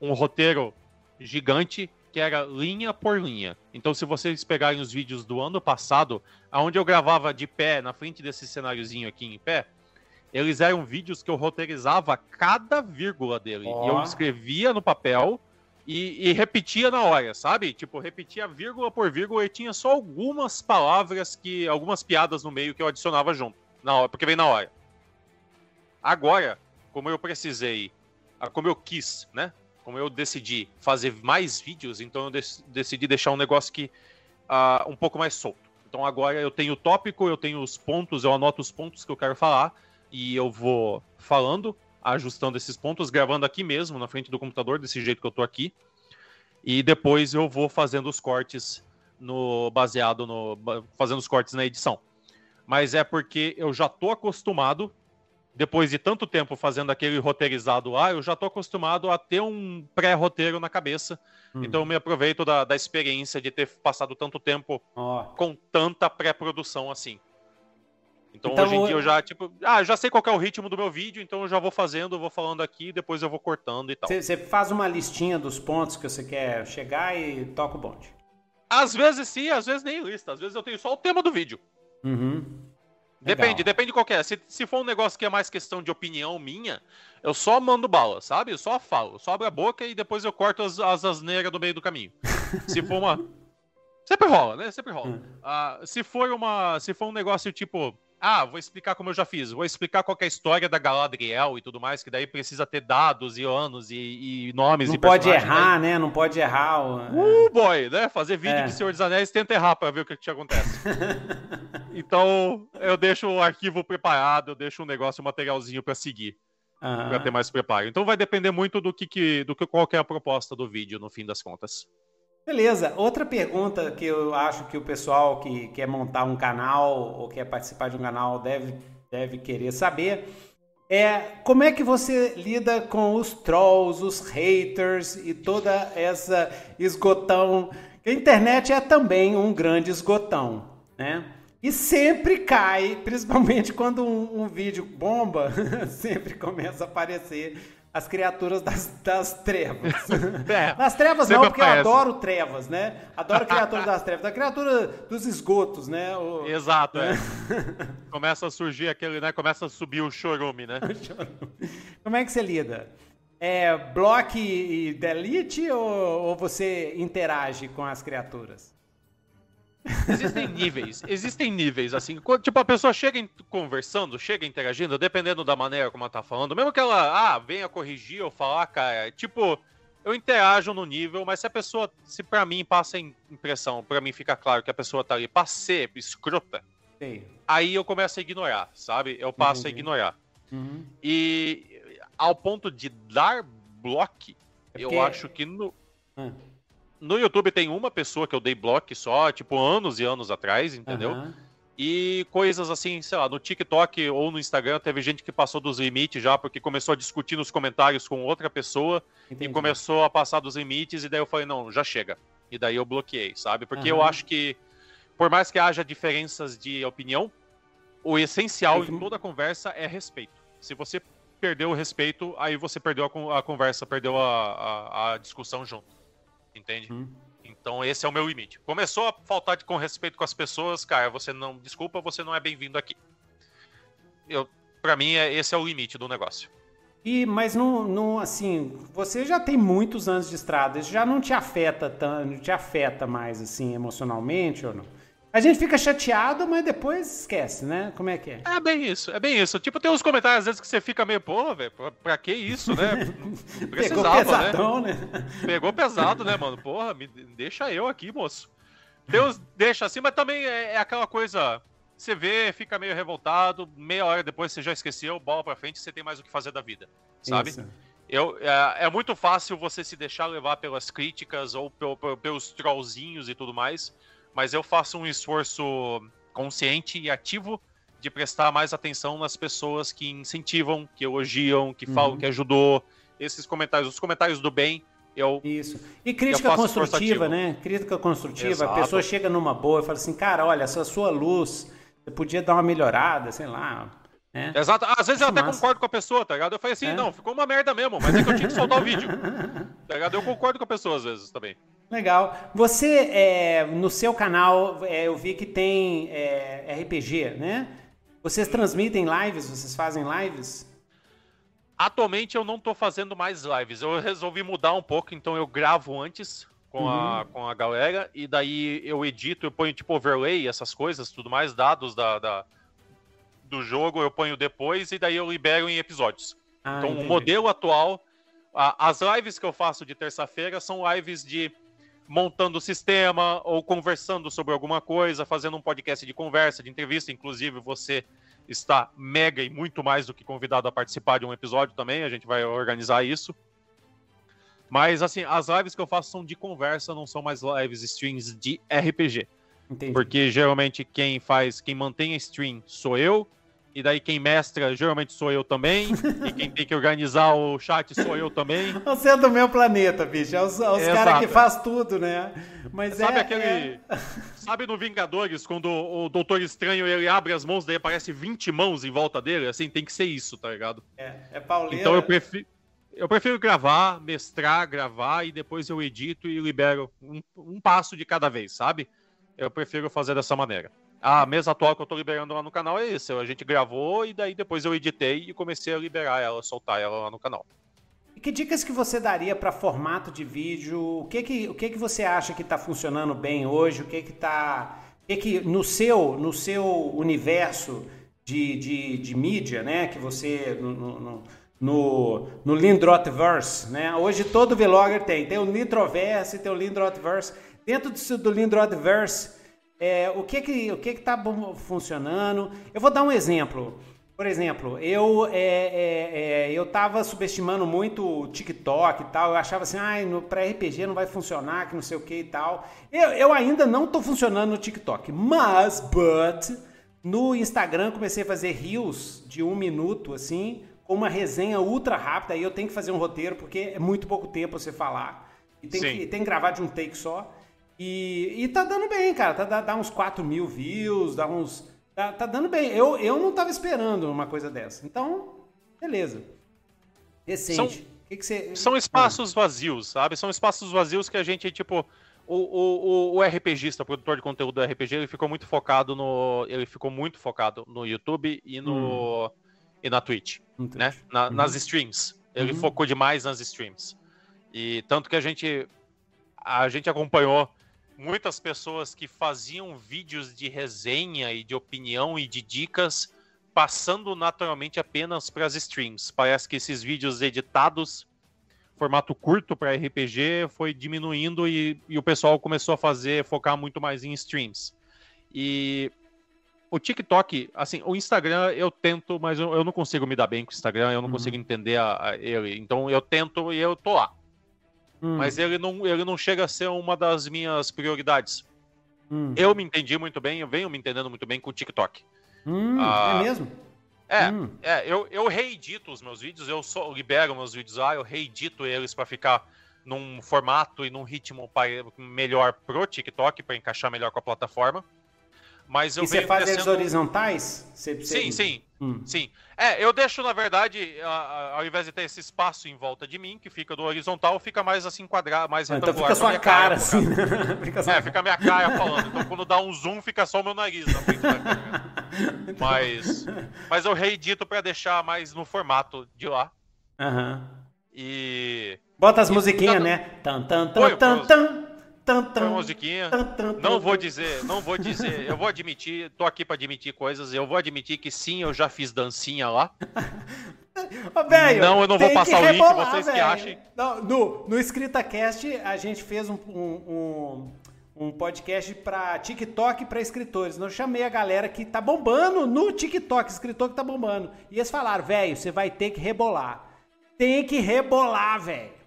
um roteiro gigante que era linha por linha. Então, se vocês pegarem os vídeos do ano passado, aonde eu gravava de pé, na frente desse cenáriozinho aqui em pé, eles eram vídeos que eu roteirizava cada vírgula dele. Oh. E eu escrevia no papel e, e, repetia na hora, sabe? Tipo, repetia vírgula por vírgula e tinha só algumas palavras que. algumas piadas no meio que eu adicionava junto. Na hora, porque vem na hora. Agora, como eu precisei, ah, como eu quis, né? Como eu decidi fazer mais vídeos, então eu decidi deixar um negócio que. Uh, um pouco mais solto. Então agora eu tenho o tópico, eu tenho os pontos, eu anoto os pontos que eu quero falar e eu vou falando, ajustando esses pontos, gravando aqui mesmo, na frente do computador, desse jeito que eu tô aqui. E depois eu vou fazendo os cortes no baseado no fazendo os cortes na edição. Mas é porque eu já tô acostumado depois de tanto tempo fazendo aquele roteirizado lá, eu já tô acostumado a ter um pré-roteiro na cabeça. Hum. Então eu me aproveito da, da experiência de ter passado tanto tempo oh. com tanta pré-produção assim. Então, então, hoje em dia eu já, tipo, ah, já sei qual é o ritmo do meu vídeo, então eu já vou fazendo, vou falando aqui, depois eu vou cortando e tal. Você faz uma listinha dos pontos que você quer chegar e toca o bonde. Às vezes sim, às vezes nem lista. Às vezes eu tenho só o tema do vídeo. Uhum. Depende, depende qual é. Se, se for um negócio que é mais questão de opinião minha, eu só mando bala, sabe? Eu só falo, só abro a boca e depois eu corto as, as asneiras do meio do caminho. se for uma. Sempre rola, né? Sempre rola. Uh, se for uma. Se for um negócio tipo ah, vou explicar como eu já fiz. Vou explicar qual é a história da Galadriel e tudo mais, que daí precisa ter dados e anos e, e nomes Não e pode errar, né? Não pode errar. O... Uh, boy, né? Fazer vídeo é. de Senhor dos Anéis tenta errar pra ver o que, que te acontece. então, eu deixo o arquivo preparado, eu deixo um negócio, um materialzinho para seguir. Uhum. Pra ter mais preparo. Então vai depender muito do que, que do que qual que é a proposta do vídeo, no fim das contas. Beleza. Outra pergunta que eu acho que o pessoal que quer montar um canal ou quer participar de um canal deve, deve querer saber é como é que você lida com os trolls, os haters e toda essa esgotão. A internet é também um grande esgotão, né? E sempre cai, principalmente quando um, um vídeo bomba, sempre começa a aparecer as criaturas das, das trevas. É, das trevas não, porque aparece. eu adoro trevas, né? Adoro criaturas das trevas. Da criatura dos esgotos, né? O... Exato, é. Começa a surgir aquele, né? Começa a subir o chorume, né? Como é que você lida? É block e delete ou, ou você interage com as criaturas? Existem níveis, existem níveis, assim, quando, tipo, a pessoa chega conversando, chega interagindo, dependendo da maneira como ela tá falando, mesmo que ela, ah, venha corrigir ou falar, cara, tipo, eu interajo no nível, mas se a pessoa, se pra mim passa impressão, pra mim fica claro que a pessoa tá ali pra ser escrota, Sim. aí eu começo a ignorar, sabe? Eu passo a ignorar. Uhum. E ao ponto de dar bloco, é eu acho que no... Hum no YouTube tem uma pessoa que eu dei bloco só, tipo, anos e anos atrás, entendeu? Uhum. E coisas assim, sei lá, no TikTok ou no Instagram teve gente que passou dos limites já, porque começou a discutir nos comentários com outra pessoa Entendi. e começou a passar dos limites, e daí eu falei, não, já chega. E daí eu bloqueei, sabe? Porque uhum. eu acho que, por mais que haja diferenças de opinião, o essencial em toda conversa é respeito. Se você perdeu o respeito, aí você perdeu a, a conversa, perdeu a, a, a discussão junto entende? Hum. Então esse é o meu limite. Começou a faltar de, com respeito com as pessoas, cara, você não, desculpa, você não é bem-vindo aqui. Eu, para mim é, esse é o limite do negócio. E mas não, não, assim, você já tem muitos anos de estrada, isso já não te afeta tanto, não te afeta mais assim emocionalmente ou não? A gente fica chateado, mas depois esquece, né? Como é que é? É bem isso, é bem isso. Tipo, tem uns comentários às vezes que você fica meio, pô, velho, pra, pra, que isso, né? Pegou né? pesadão, né? né? Pegou pesado, né, mano? Porra, me deixa eu aqui, moço. Deus deixa assim, mas também é, é, aquela coisa. Você vê, fica meio revoltado, meia hora depois você já esqueceu, bola pra frente, você tem mais o que fazer da vida, sabe? Isso. Eu, é, é, muito fácil você se deixar levar pelas críticas ou pelos trollzinhos e tudo mais mas eu faço um esforço consciente e ativo de prestar mais atenção nas pessoas que incentivam, que elogiam, que falam uhum. que ajudou. Esses comentários, os comentários do bem, eu. Isso. E crítica construtiva, né? Crítica construtiva. Exato. A pessoa chega numa boa e fala assim, cara, olha, essa sua luz, você podia dar uma melhorada, sei lá. Né? Exato. Às vezes eu até concordo com a pessoa, tá ligado? Eu falei assim, é? não, ficou uma merda mesmo, mas é que eu tinha que soltar o vídeo. Tá ligado? Eu concordo com a pessoa às vezes também. Legal. Você, é, no seu canal, é, eu vi que tem é, RPG, né? Vocês transmitem lives? Vocês fazem lives? Atualmente eu não tô fazendo mais lives. Eu resolvi mudar um pouco, então eu gravo antes com, uhum. a, com a galera e daí eu edito, eu ponho tipo overlay, essas coisas, tudo mais, dados da, da do jogo eu ponho depois e daí eu libero em episódios. Ah, então entendi. o modelo atual, a, as lives que eu faço de terça-feira são lives de montando o sistema ou conversando sobre alguma coisa, fazendo um podcast de conversa, de entrevista. Inclusive, você está mega e muito mais do que convidado a participar de um episódio também. A gente vai organizar isso. Mas, assim, as lives que eu faço são de conversa, não são mais lives streams de RPG. Entendi. Porque geralmente quem faz, quem mantém a stream sou eu, e daí quem mestra geralmente sou eu também. e quem tem que organizar o chat sou eu também. Você é do meu planeta, bicho. É os, os caras que faz tudo, né? Mas sabe é, aquele. É... Sabe no Vingadores, quando o Doutor Estranho ele abre as mãos, daí aparece 20 mãos em volta dele? Assim, tem que ser isso, tá ligado? É, é pauleira. Então eu prefiro. Eu prefiro gravar, mestrar, gravar e depois eu edito e libero um, um passo de cada vez, sabe? Eu prefiro fazer dessa maneira. A mesa atual que eu tô liberando lá no canal é isso. A gente gravou e daí depois eu editei e comecei a liberar ela, soltar ela lá no canal. E que dicas que você daria para formato de vídeo? O que que, o que que você acha que está funcionando bem hoje? O que que tá, o que que no seu, no seu universo de, de, de mídia, né, que você no, no, no, no Lindrotverse, né? Hoje todo vlogger tem, tem o Nitroverse, tem o Lindrotverse. Dentro do, do Lindrotverse é, o que que o que que tá funcionando? Eu vou dar um exemplo. Por exemplo, eu é, é, é, eu tava subestimando muito o TikTok e tal. Eu achava assim, ah, para RPG não vai funcionar, que não sei o que e tal. Eu, eu ainda não tô funcionando no TikTok, mas but no Instagram comecei a fazer reels de um minuto assim, com uma resenha ultra rápida. Aí eu tenho que fazer um roteiro porque é muito pouco tempo você falar e tem que tem que gravar de um take só. E, e tá dando bem, cara. Tá, dá, dá uns 4 mil views, dá uns. Tá, tá dando bem. Eu, eu não tava esperando uma coisa dessa. Então, beleza. Recente. São, que que você... são espaços vazios, sabe? São espaços vazios que a gente, tipo. O, o, o RPGista, o produtor de conteúdo do RPG, ele ficou muito focado no. Ele ficou muito focado no YouTube e no. Hum. E na Twitch. né? Na, uhum. Nas streams. Ele uhum. focou demais nas streams. E tanto que a gente. A gente acompanhou muitas pessoas que faziam vídeos de resenha e de opinião e de dicas passando naturalmente apenas para as streams. Parece que esses vídeos editados, formato curto para RPG, foi diminuindo e, e, o pessoal começou a fazer, focar muito mais em streams. E o TikTok, assim, o Instagram eu tento, mas eu, eu não consigo me dar bem com o Instagram, eu não uhum. consigo entender a, a ele. Então eu tento e eu tô lá. Hum. Mas ele não, ele não chega a ser uma das minhas prioridades. Hum. Eu me entendi muito bem, eu venho me entendendo muito bem com o TikTok. Hum, ah, é mesmo? É, hum. é eu, eu reedito os meus vídeos, eu só libero meus vídeos lá, eu reedito eles para ficar num formato e num ritmo melhor pro TikTok, para encaixar melhor com a plataforma. Mas eu e você faz crescendo... eles horizontais? Você, você... Sim, sim. Hum. Sim. É, eu deixo, na verdade, ao invés de ter esse espaço em volta de mim, que fica do horizontal, fica mais assim quadrado, mais ah, então retangular. Fica sua cara, cara assim, né? fica sua... É, fica a minha cara falando. Então quando dá um zoom, fica só o meu nariz na frente da câmera. Mas, mas eu reedito para deixar mais no formato de lá. Aham. Uhum. E... Bota as musiquinhas, né? Tan, tan, tan, tan, tan. Tan, tan, musiquinha. Tan, tan, não vou dizer, não vou dizer. Eu vou admitir, tô aqui para admitir coisas. Eu vou admitir que sim, eu já fiz dancinha lá. Ô, véio, não, eu não vou passar o link, vocês véio. que achem. Não, no, no EscritaCast, a gente fez um, um, um, um podcast para TikTok para escritores. Eu chamei a galera que tá bombando no TikTok, escritor que tá bombando. E eles falaram, velho, você vai ter que rebolar. Tem que rebolar, velho.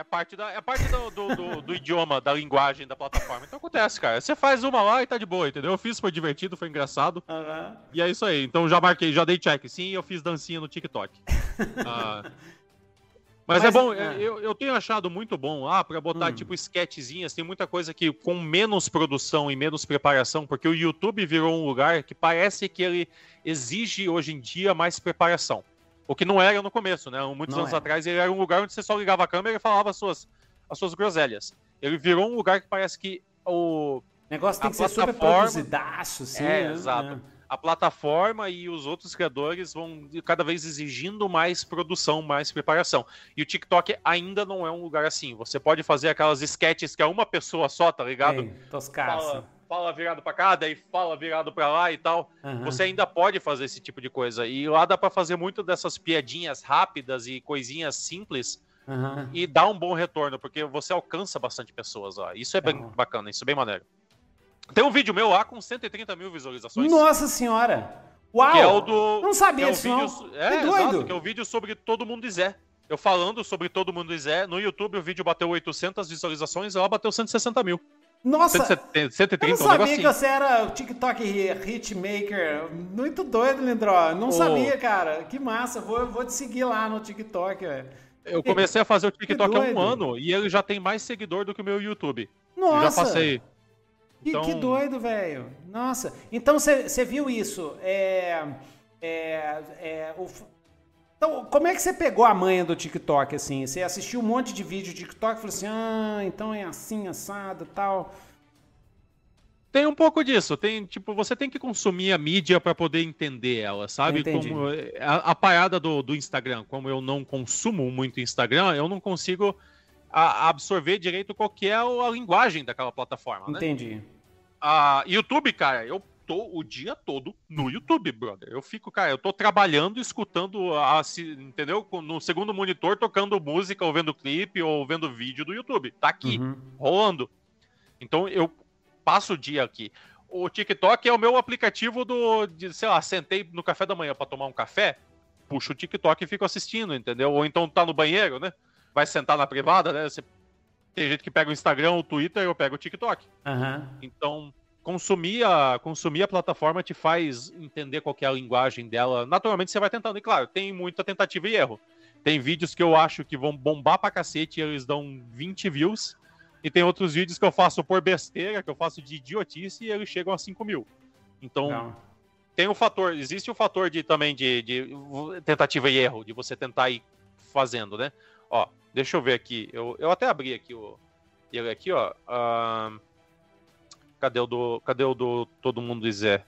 É parte, da, é parte do, do, do, do, idioma, da linguagem da plataforma. Então acontece, cara. Você faz uma lá e tá de boa, entendeu? Eu fiz, foi divertido, foi engraçado. Uhum. E é isso aí. Então já marquei, já dei check. Sim, eu fiz dancinha no TikTok. Mas, Mas- é bom, ah. eu, eu tenho achado muito bom. Ah, pra botar Hum. tipo sketchzinhas, tem muita coisa que com menos produção e menos preparação, porque o YouTube virou um lugar que parece que ele exige hoje em dia mais preparação. O que não era no começo, né? Muitos Não anos era. atrás ele era um lugar onde você só ligava a câmera e falava as suas, as suas groselhas. Ele virou um lugar que parece que o, O negócio tem que ser super produzidaço, assim. É, né? exato. a plataforma e os outros criadores vão cada vez exigindo mais produção, mais preparação. E o TikTok ainda não é um lugar assim. Você pode fazer aquelas sketches que é uma pessoa só, tá ligado? Toscaça. Fala, virado pra cá, daí fala virado pra lá e tal. Aham. Você ainda pode fazer esse tipo de coisa. E lá dá pra fazer muito dessas piadinhas rápidas e coisinhas simples Aham. e dá um bom retorno, porque você alcança bastante pessoas lá. Isso é bem Legal. bacana, isso é bem maneiro. Tem um vídeo meu lá com 130 mil visualizações. Nossa senhora! Uau! Que é o do. Não sabia é o disso, vídeo, não. É, Que exato, doido. que é o vídeo sobre todo mundo e Zé. Eu falando sobre todo mundo e Zé. No YouTube o vídeo bateu 800 visualizações, lá bateu 160 mil. Nossa! 170, 130, Eu não sabia que você era o TikTok hitmaker. Muito doido, Lindró. Não Ô. sabia, cara. Que massa. Vou, vou te seguir lá no TikTok, velho. Eu comecei a fazer o TikTok há um ano e ele já tem mais seguidor do que o meu YouTube. Eu Nossa! já passei. Que, Então- que doido, velho. Nossa. Então você viu isso? É, é, é, o então, como é que você pegou a manha do TikTok, assim? Você assistiu um monte de vídeo de TikTok e falou assim, ah, então é assim, assado tal. Tem um pouco disso. Tem, tipo, você tem que consumir a mídia pra poder entender ela, sabe? Entendi. Como a, a parada do, do Instagram, como eu não consumo muito Instagram, eu não consigo a- absorver direito qual que é a linguagem daquela plataforma, né? Entendi. a YouTube, cara, eu tô o dia todo no YouTube, brother. Eu fico, cara, eu tô trabalhando, escutando, a, entendeu? No segundo monitor, tocando música, ou vendo clipe, ou vendo vídeo do YouTube. Tá aqui, Uhum. rolando. Então eu passo o dia aqui. O TikTok é o meu aplicativo do, de, sei lá, sentei no café da manhã pra tomar um café, puxo o TikTok e fico assistindo, entendeu? Ou então tá no banheiro, né? Vai sentar na privada, né? Você- Tem gente que pega o Instagram, o Twitter, eu pego o TikTok. Aham. Então, consumir a, consumir a plataforma te faz entender qual que é a linguagem dela. Naturalmente, você vai tentando. E claro, tem muita tentativa e erro. Tem vídeos que eu acho que vão bombar pra cacete e eles dão 20 views. E tem outros vídeos que eu faço por besteira, que eu faço de idiotice e eles chegam a 5 mil. Então, Legal. tem o fator, existe o fator de também de, de tentativa e erro, de você tentar ir fazendo, né? Ó, deixa eu ver aqui. Eu, eu até abri aqui o ele aqui, ó. ahn, cadê o do cadê o do todo mundo e Zé?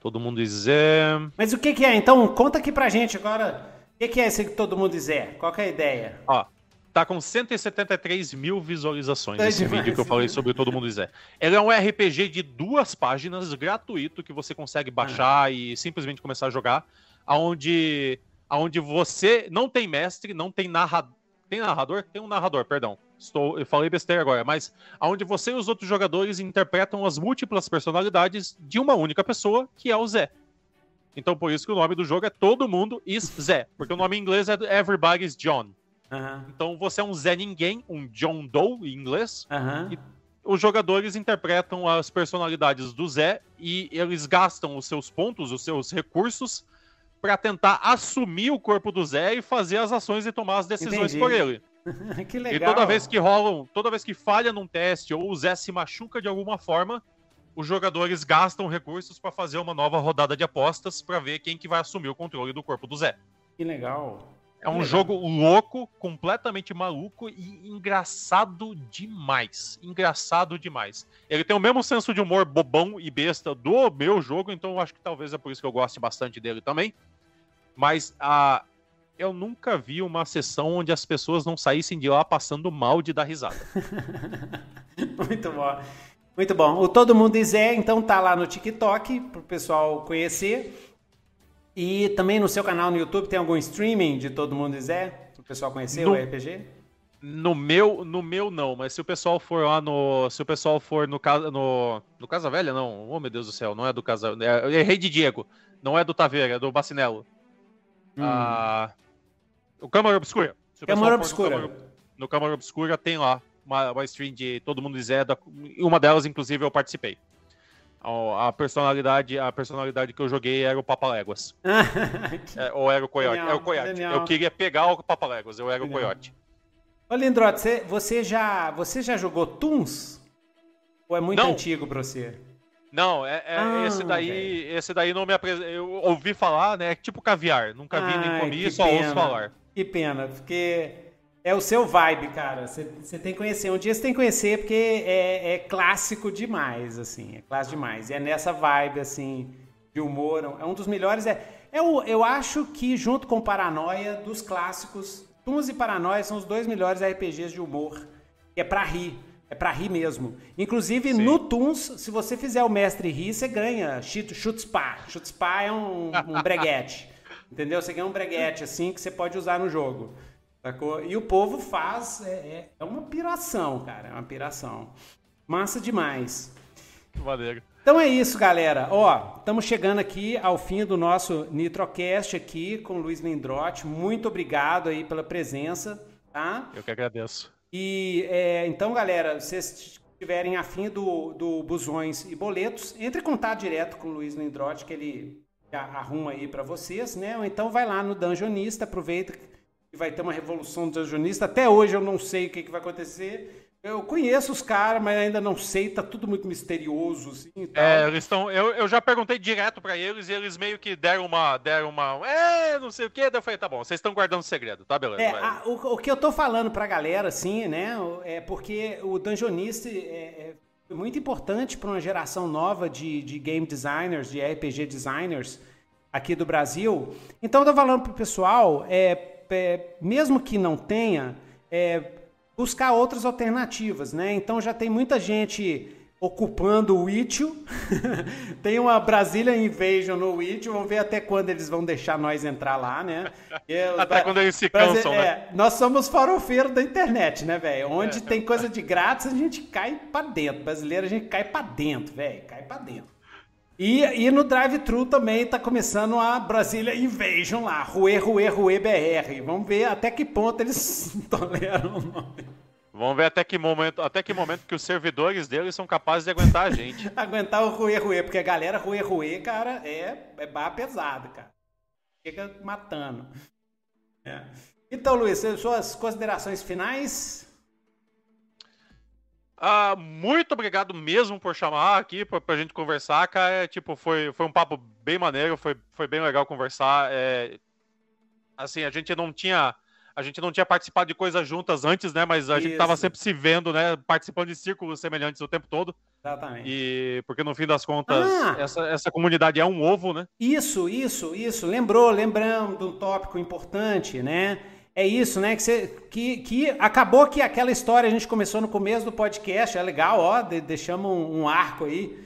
Todo mundo e Zé. Mas o que que é? Então, conta aqui pra gente agora. O que que é esse que todo mundo dizer? Qual que é a ideia? Ó, tá com 173 mil visualizações É esse demais, vídeo que eu falei sobre Todo Mundo Zé. Ele é um RPG de duas páginas, gratuito, que você consegue baixar e simplesmente começar a jogar, aonde, aonde você não tem mestre, não tem narrador. Tem narrador? Tem um narrador, perdão. Estou, eu falei besteira agora, mas aonde você e os outros jogadores interpretam as múltiplas personalidades de uma única pessoa, que é o Zé. Então por isso que o nome do jogo é Todo Mundo is Zé, porque o nome em inglês é Everybody's John. Aham. Então você é um Zé Ninguém, um John Doe em inglês. Aham. Os jogadores interpretam as personalidades do Zé e eles gastam os seus pontos, os seus recursos, para tentar assumir o corpo do Zé e fazer as ações e tomar as decisões Entendi. por ele. que E legal. toda vez que rolam, toda vez que falha num teste ou o Zé se machuca de alguma forma, os jogadores gastam recursos para fazer uma nova rodada de apostas para ver quem que vai assumir o controle do corpo do Zé. Que legal. É um Legal. jogo louco, completamente maluco e engraçado demais. Engraçado demais. Ele tem o mesmo senso de humor bobão e besta do meu jogo, então eu acho que talvez é por isso que eu goste bastante dele também. Mas a eu nunca vi uma sessão onde as pessoas não saíssem de lá passando mal de dar risada. Muito bom. Muito bom. O Todo Mundo Zé, então, tá lá no TikTok pro pessoal conhecer. E também no seu canal no YouTube tem algum streaming de Todo Mundo Zé? Pro pessoal conhecer No- o RPG? No meu, no meu não, mas se o pessoal for lá no, se o pessoal for no casa no, no Casa Velha não, oh meu Deus do céu, não é do Casa, é, é Rei de Diego, não é do Taveira, é do Bacinello. Hum. Ah, o Câmara Obscura. Câmara Obscura. No Câmara, no Câmara Obscura tem lá uma, uma stream de Todo Mundo Zé, da- e uma delas inclusive eu participei. A, a personalidade, a personalidade que eu joguei era o Papaléguas. é, ou era o Coyote. Genial, era o Coyote. Genial. Eu queria pegar o Papaléguas, eu era genial. o Coyote. Ô Lindrote, você, você, já, você já jogou Toons? Ou é muito Não. antigo pra você? Não, é, é ah, esse daí, véio. esse daí não me apresenta. Eu ouvi falar, né? É tipo caviar. Nunca vi nem comi, só pena. ouço falar. Que pena, porque é o seu vibe, cara. Você, tem que conhecer. Um dia você tem que conhecer porque é, é, clássico demais, assim. É clássico demais. E é nessa vibe, assim, de humor. É um dos melhores. É, é o, eu acho que, junto com Paranoia, dos clássicos, Tuns e Paranoia são os dois melhores RPGs de humor. É pra rir. É pra rir mesmo. Inclusive, Sim. no Tuns, se você fizer o mestre rir, você ganha Chutspa. Chutspa é um, um breguete. entendeu? Você ganha um breguete, assim, que você pode usar no jogo. Sacou? E o povo faz. É, é, é uma piração, cara. É uma piração. Massa demais. Maneiro. Então é isso, galera. Ó, estamos chegando aqui ao fim do nosso Nitrocast aqui com o Luiz Lindrotti. Muito obrigado aí pela presença, tá? Eu que agradeço. E é, então, galera, vocês estiverem afim do, do Busões e Boletos, entre em contato direto com o Luiz Lindrotti, que ele arruma aí para vocês, né? Ou então vai lá no Dungeonista, aproveita que vai ter uma revolução do Dungeonista. Até hoje eu não sei o que, que vai acontecer. Eu conheço os caras, mas ainda não sei, tá tudo muito misterioso, assim e tal. É, eles estão. Eu, eu já perguntei direto para eles e eles meio que deram uma. Deram uma. É, não sei o quê. Daí eu falei, tá bom, vocês estão guardando segredo, tá, beleza. É, a, o, o, que eu tô falando pra galera, assim, né, é porque o Dungeonista é, é muito importante para uma geração nova de, de game designers, de RPG designers aqui do Brasil. Então eu tô falando pro pessoal, é, é mesmo que não tenha. É, buscar outras alternativas, né? Então já tem muita gente ocupando o Itch. tem uma Brasília Invasion no Itch. Vamos ver até quando eles vão deixar nós entrar lá, né? até quando eles se cansam, é, né? Nós somos farofeiros da internet, né, velho? Onde é. tem coisa de grátis, a gente cai pra dentro. Brasileiro, a gente cai pra dentro, velho. Cai pra dentro. E, e no drive-thru também tá começando a Brasília Invasion lá, Rue, Rue, Rue BR. Vamos ver até que ponto eles toleram o nome. Vamos ver até que momento, até que momento que os servidores deles são capazes de aguentar a gente. aguentar o Rue Rue, porque a galera Rue Rue, cara, é, é barra pesada, cara. Fica matando. É. Então, Luiz, suas considerações finais? Ah, muito obrigado mesmo por chamar aqui pra, pra gente conversar, cara. É, tipo, foi, foi um papo bem maneiro, foi, foi bem legal conversar. É, assim, a gente não tinha. A gente não tinha participado de coisas juntas antes, né? Mas a Isso. gente tava sempre se vendo, né? Participando de círculos semelhantes o tempo todo. Exatamente. E porque no fim das contas, ah, essa, essa comunidade é um ovo, né? Isso, isso, isso. Lembrou, lembrando de um tópico importante, né? É isso, né? Que, você, que, que acabou que aquela história a gente começou no começo do podcast, é legal, ó, de, deixamos um, um, arco aí.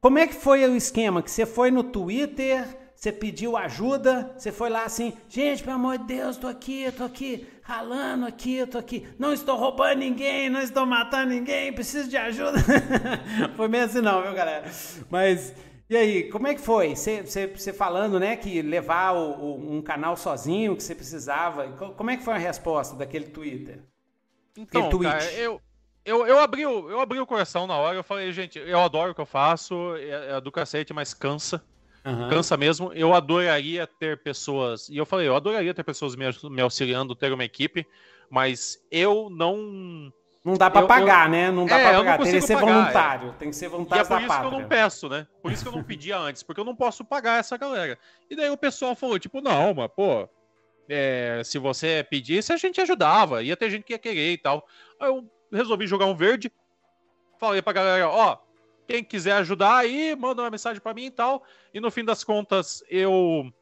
Como é que foi o esquema? Que você foi no Twitter, você pediu ajuda, você foi lá assim, gente, pelo amor de Deus, tô aqui, tô aqui, ralando aqui, tô aqui, não estou roubando ninguém, não estou matando ninguém, preciso de ajuda. foi mesmo assim não, viu, galera? Mas e aí, como é que foi? Você falando, né, que levar o, o, um canal sozinho, que você precisava. Como é que foi a resposta daquele Twitter? Então, cara, eu, eu, eu, abri o, eu abri o coração na hora, eu falei, gente, eu adoro o que eu faço, é, é do cacete, mas cansa. Uhum. Cansa mesmo. Eu adoraria ter pessoas. E eu falei, eu adoraria ter pessoas me, me auxiliando, ter uma equipe, mas eu não não dá para pagar, eu, né? Não dá é, para pagar. Tem que ser pagar, voluntário. É. Tem que ser voluntário. E é por isso pátria. que eu não peço, né? Por isso que eu não pedia antes, porque eu não posso pagar essa galera. E daí o pessoal falou, tipo, não, mas, pô, é, se você pedisse, a gente ajudava. Ia ter gente que ia querer e tal. Aí eu resolvi jogar um verde. Falei pra galera, ó, quem quiser ajudar aí, manda uma mensagem para mim e tal. E no fim das contas, eu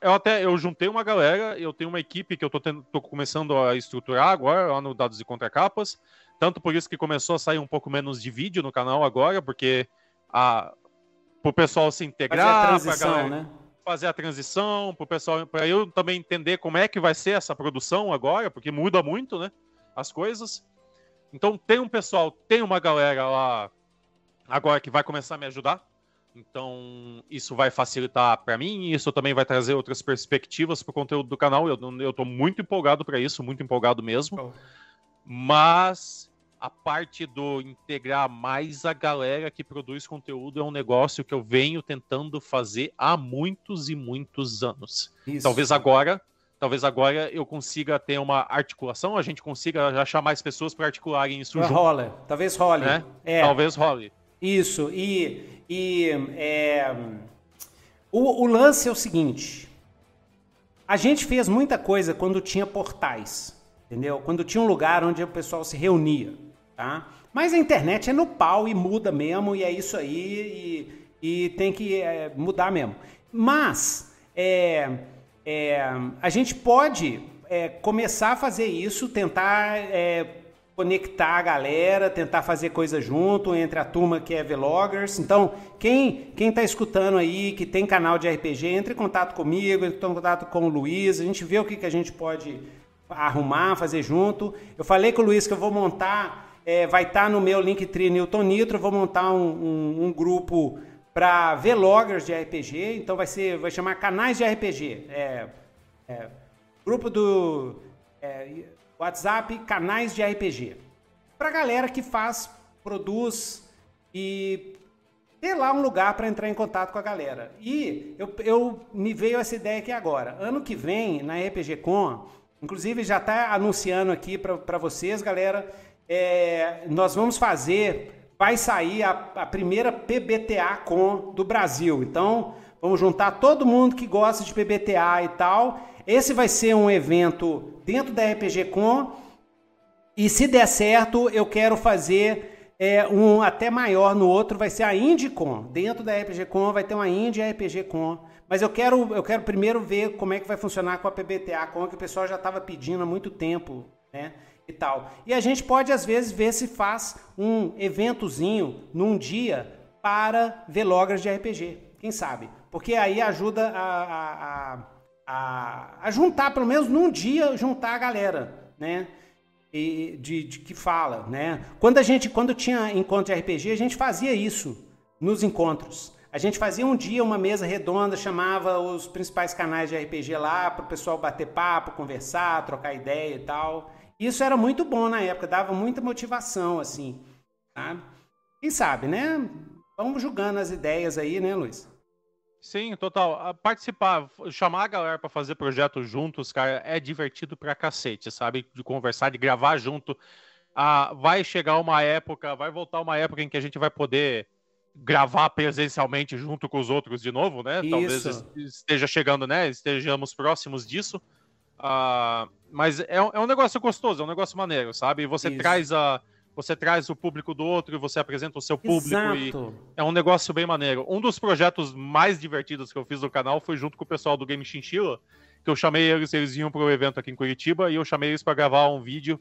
eu até eu juntei uma galera, eu tenho uma equipe que eu tô, tendo, tô começando a estruturar agora lá no Dados e Contracapas. Tanto por isso que começou a sair um pouco menos de vídeo no canal agora, porque a o pessoal se integrar, fazer a transição, né? fazer a transição, para pessoal, para eu também entender como é que vai ser essa produção agora, porque muda muito, né? As coisas. Então tem um pessoal, tem uma galera lá agora que vai começar a me ajudar. Então, isso vai facilitar para mim, e isso também vai trazer outras perspectivas para o conteúdo do canal. Eu, eu tô muito empolgado para isso, muito empolgado mesmo. Oh. Mas a parte do integrar mais a galera que produz conteúdo é um negócio que eu venho tentando fazer há muitos e muitos anos. Isso. Talvez agora, talvez agora eu consiga ter uma articulação, a gente consiga achar mais pessoas para articularem isso. Rola, talvez role. Né? É. Talvez role. Isso, e, e é, o, o lance é o seguinte, a gente fez muita coisa quando tinha portais, entendeu? Quando tinha um lugar onde o pessoal se reunia, tá? Mas a internet é no pau e muda mesmo, e é isso aí, e, e tem que é, mudar mesmo. Mas é, é, a gente pode é, começar a fazer isso, tentar é, conectar a galera, tentar fazer coisa junto entre a turma que é Vloggers. Então, quem quem está escutando aí, que tem canal de RPG, entre em contato comigo, entre em contato com o Luiz, a gente vê o que, que a gente pode arrumar, fazer junto. Eu falei com o Luiz que eu vou montar, é, vai estar tá no meu Linktree Newton Nitro, vou montar um, um, um grupo para vloggers de RPG, então vai ser, vai chamar canais de RPG. É, é, grupo do é, WhatsApp, canais de RPG. Pra galera que faz, produz e ter lá um lugar para entrar em contato com a galera. E eu, eu me veio essa ideia aqui agora. Ano que vem, na RPG Com, inclusive já está anunciando aqui para vocês, galera, é, nós vamos fazer, vai sair a, a primeira PBTA Com do Brasil. Então, vamos juntar todo mundo que gosta de PBTA e tal esse vai ser um evento dentro da RPG Com. E se der certo, eu quero fazer é, um até maior no outro, vai ser a IndieCon. Dentro da RPG Com vai ter uma Indie RPG Com. Mas eu quero, eu quero primeiro ver como é que vai funcionar com a PBTA Com, que o pessoal já estava pedindo há muito tempo, né? E tal. E a gente pode, às vezes, ver se faz um eventozinho num dia para vloggers de RPG. Quem sabe? Porque aí ajuda a, a, a a, a juntar, pelo menos num dia, juntar a galera, né? E de, de, que fala, né? Quando a gente, quando tinha encontro de RPG, a gente fazia isso nos encontros. A gente fazia um dia uma mesa redonda, chamava os principais canais de RPG lá para o pessoal bater papo, conversar, trocar ideia e tal. Isso era muito bom na época, dava muita motivação, assim, sabe? Quem sabe, né? Vamos julgando as ideias aí, né, Luiz? Sim, total. Participar, chamar a galera para fazer projetos juntos, cara, é divertido pra cacete, sabe? De conversar, de gravar junto. Ah, vai chegar uma época, vai voltar uma época em que a gente vai poder gravar presencialmente junto com os outros de novo, né? Isso. Talvez esteja chegando, né? Estejamos próximos disso. Ah, mas é, é um negócio gostoso, é um negócio maneiro, sabe? E você Isso. traz a você traz o público do outro e você apresenta o seu público. E é um negócio bem maneiro. Um dos projetos mais divertidos que eu fiz no canal foi junto com o pessoal do Game Chinchilla, que eu chamei eles, eles iam para o evento aqui em Curitiba, e eu chamei eles para gravar um vídeo,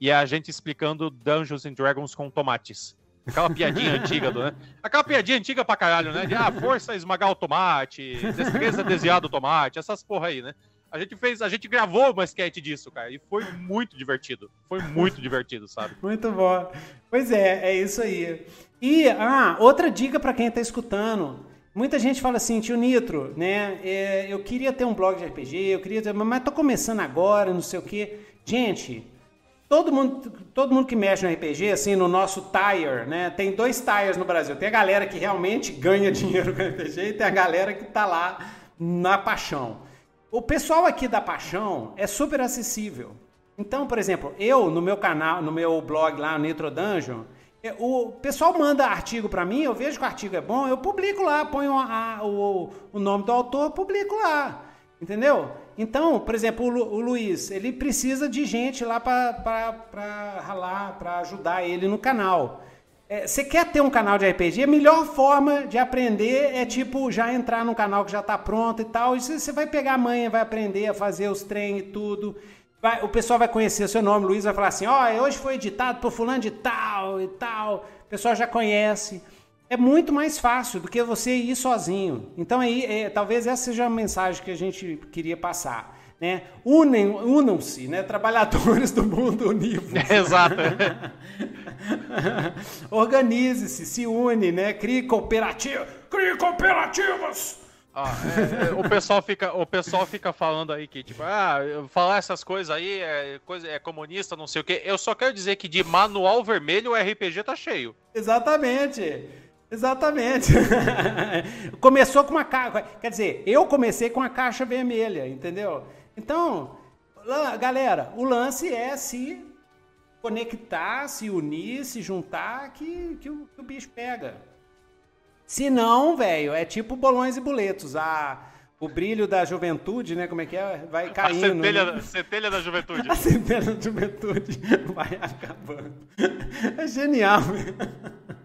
e é a gente explicando Dungeons and Dragons com tomates. Aquela piadinha antiga, do, né? Aquela piadinha antiga pra caralho, né? De, ah, força esmagar o tomate, destreza desviar do tomate, essas porra aí, né? A gente fez, a gente gravou uma sketch disso, cara, e foi muito divertido. Foi muito divertido, sabe? Muito bom. Pois é, é isso aí. E, ah, outra dica para quem tá escutando. Muita gente fala assim, tio Nitro, né? É, eu queria ter um blog de RPG, eu queria ter, mas tô começando agora, não sei o quê. Gente, todo mundo, todo mundo que mexe no RPG, assim, no nosso tire, né? Tem dois tires no Brasil. Tem a galera que realmente ganha dinheiro com RPG e tem a galera que tá lá na paixão. O pessoal aqui da Paixão é super acessível. Então, por exemplo, eu no meu canal, no meu blog lá, Nitro Dungeon, é, o pessoal manda artigo para mim, eu vejo que o artigo é bom, eu publico lá, ponho a, a, o, o nome do autor, publico lá. Entendeu? Então, por exemplo, o, Lu, o Luiz, ele precisa de gente lá para ralar, para ajudar ele no canal. É, você quer ter um canal de RPG? A melhor forma de aprender é tipo já entrar num canal que já está pronto e tal. E você vai pegar a manha, vai aprender a fazer os treinos e tudo. Vai, o pessoal vai conhecer o seu nome, Luiz vai falar assim: ó, oh, hoje foi editado por fulano de tal e tal. O pessoal já conhece. É muito mais fácil do que você ir sozinho. Então aí, é, talvez essa seja a mensagem que a gente queria passar. Né? Unem, unam-se, né? trabalhadores do mundo unidos. exato. Organize-se, se une, né? crie cooperativa, crie cooperativas Ah, é, é, o, pessoal fica, o pessoal fica falando aí que, tipo, ah, falar essas coisas aí é, coisa, é comunista, não sei o quê. Eu só quero dizer que de manual vermelho o RPG tá cheio. Exatamente. Exatamente. Começou com uma caixa. Quer dizer, eu comecei com a caixa vermelha, entendeu? Então, galera, o lance é se conectar, se unir, se juntar, que, que, o, que o bicho pega. Se não, velho, é tipo bolões e boletos. A, o brilho da juventude, né? Como é que é? Vai caindo. A centelha, né? centelha da juventude. A centelha da juventude vai acabando. É genial.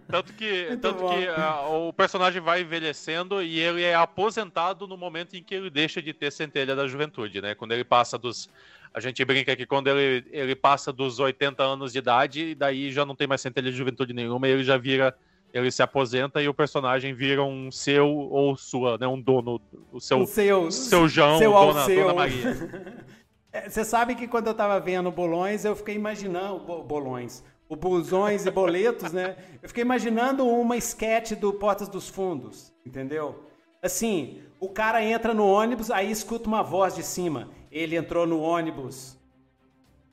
Tanto que, tanto que uh, o personagem vai envelhecendo e ele é aposentado no momento em que ele deixa de ter centelha da juventude, né? Quando ele passa dos. A gente brinca que quando ele, ele passa dos 80 anos de idade, daí já não tem mais centelha de juventude nenhuma e ele já vira ele se aposenta e o personagem vira um seu ou sua, né? Um dono, o seu, o seu, seu João, seu dona, seu. dona Maria. É, você sabe que quando eu tava vendo Bolões, eu fiquei imaginando, Bolões, o Busões e Boletos, né? Eu fiquei imaginando uma esquete do Portas dos Fundos, entendeu? Assim, o cara entra no ônibus, aí escuta uma voz de cima. Ele entrou no ônibus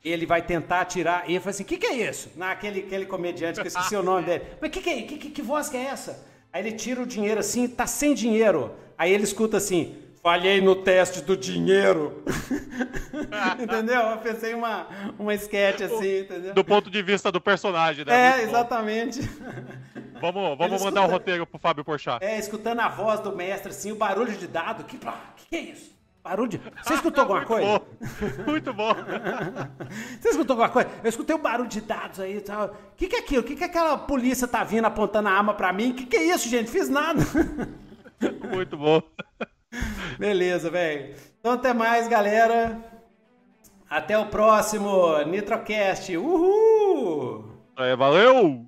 ele vai tentar tirar. E ele fala assim: o que, que é isso? Naquele aquele comediante que eu esqueci o nome dele. Mas que, que, é, que, que, que voz que é essa? Aí ele tira o dinheiro assim, tá sem dinheiro. Aí ele escuta assim: falhei no teste do dinheiro. entendeu? Eu pensei uma, uma sketch assim, entendeu? Do ponto de vista do personagem, né? É, exatamente. Vamos, vamos mandar o um roteiro pro Fábio Porchat. É, escutando a voz do mestre, assim, o barulho de dado. Que, que, é isso? Barulho de... Você escutou alguma Muito coisa? Bom. Muito bom. Você escutou alguma coisa? Eu escutei o um barulho de dados aí e tal. O que, que é aquilo? O que, que aquela polícia tá vindo apontando a arma pra mim? O que, que é isso, gente? Fiz nada. Muito bom. Beleza, velho. Então até mais, galera. Até o próximo Nitrocast. Uhul! É, valeu!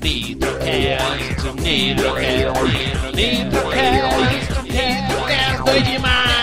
Nitrocast, Nitrocast, Nitrocast, Nitrocast, doido demais!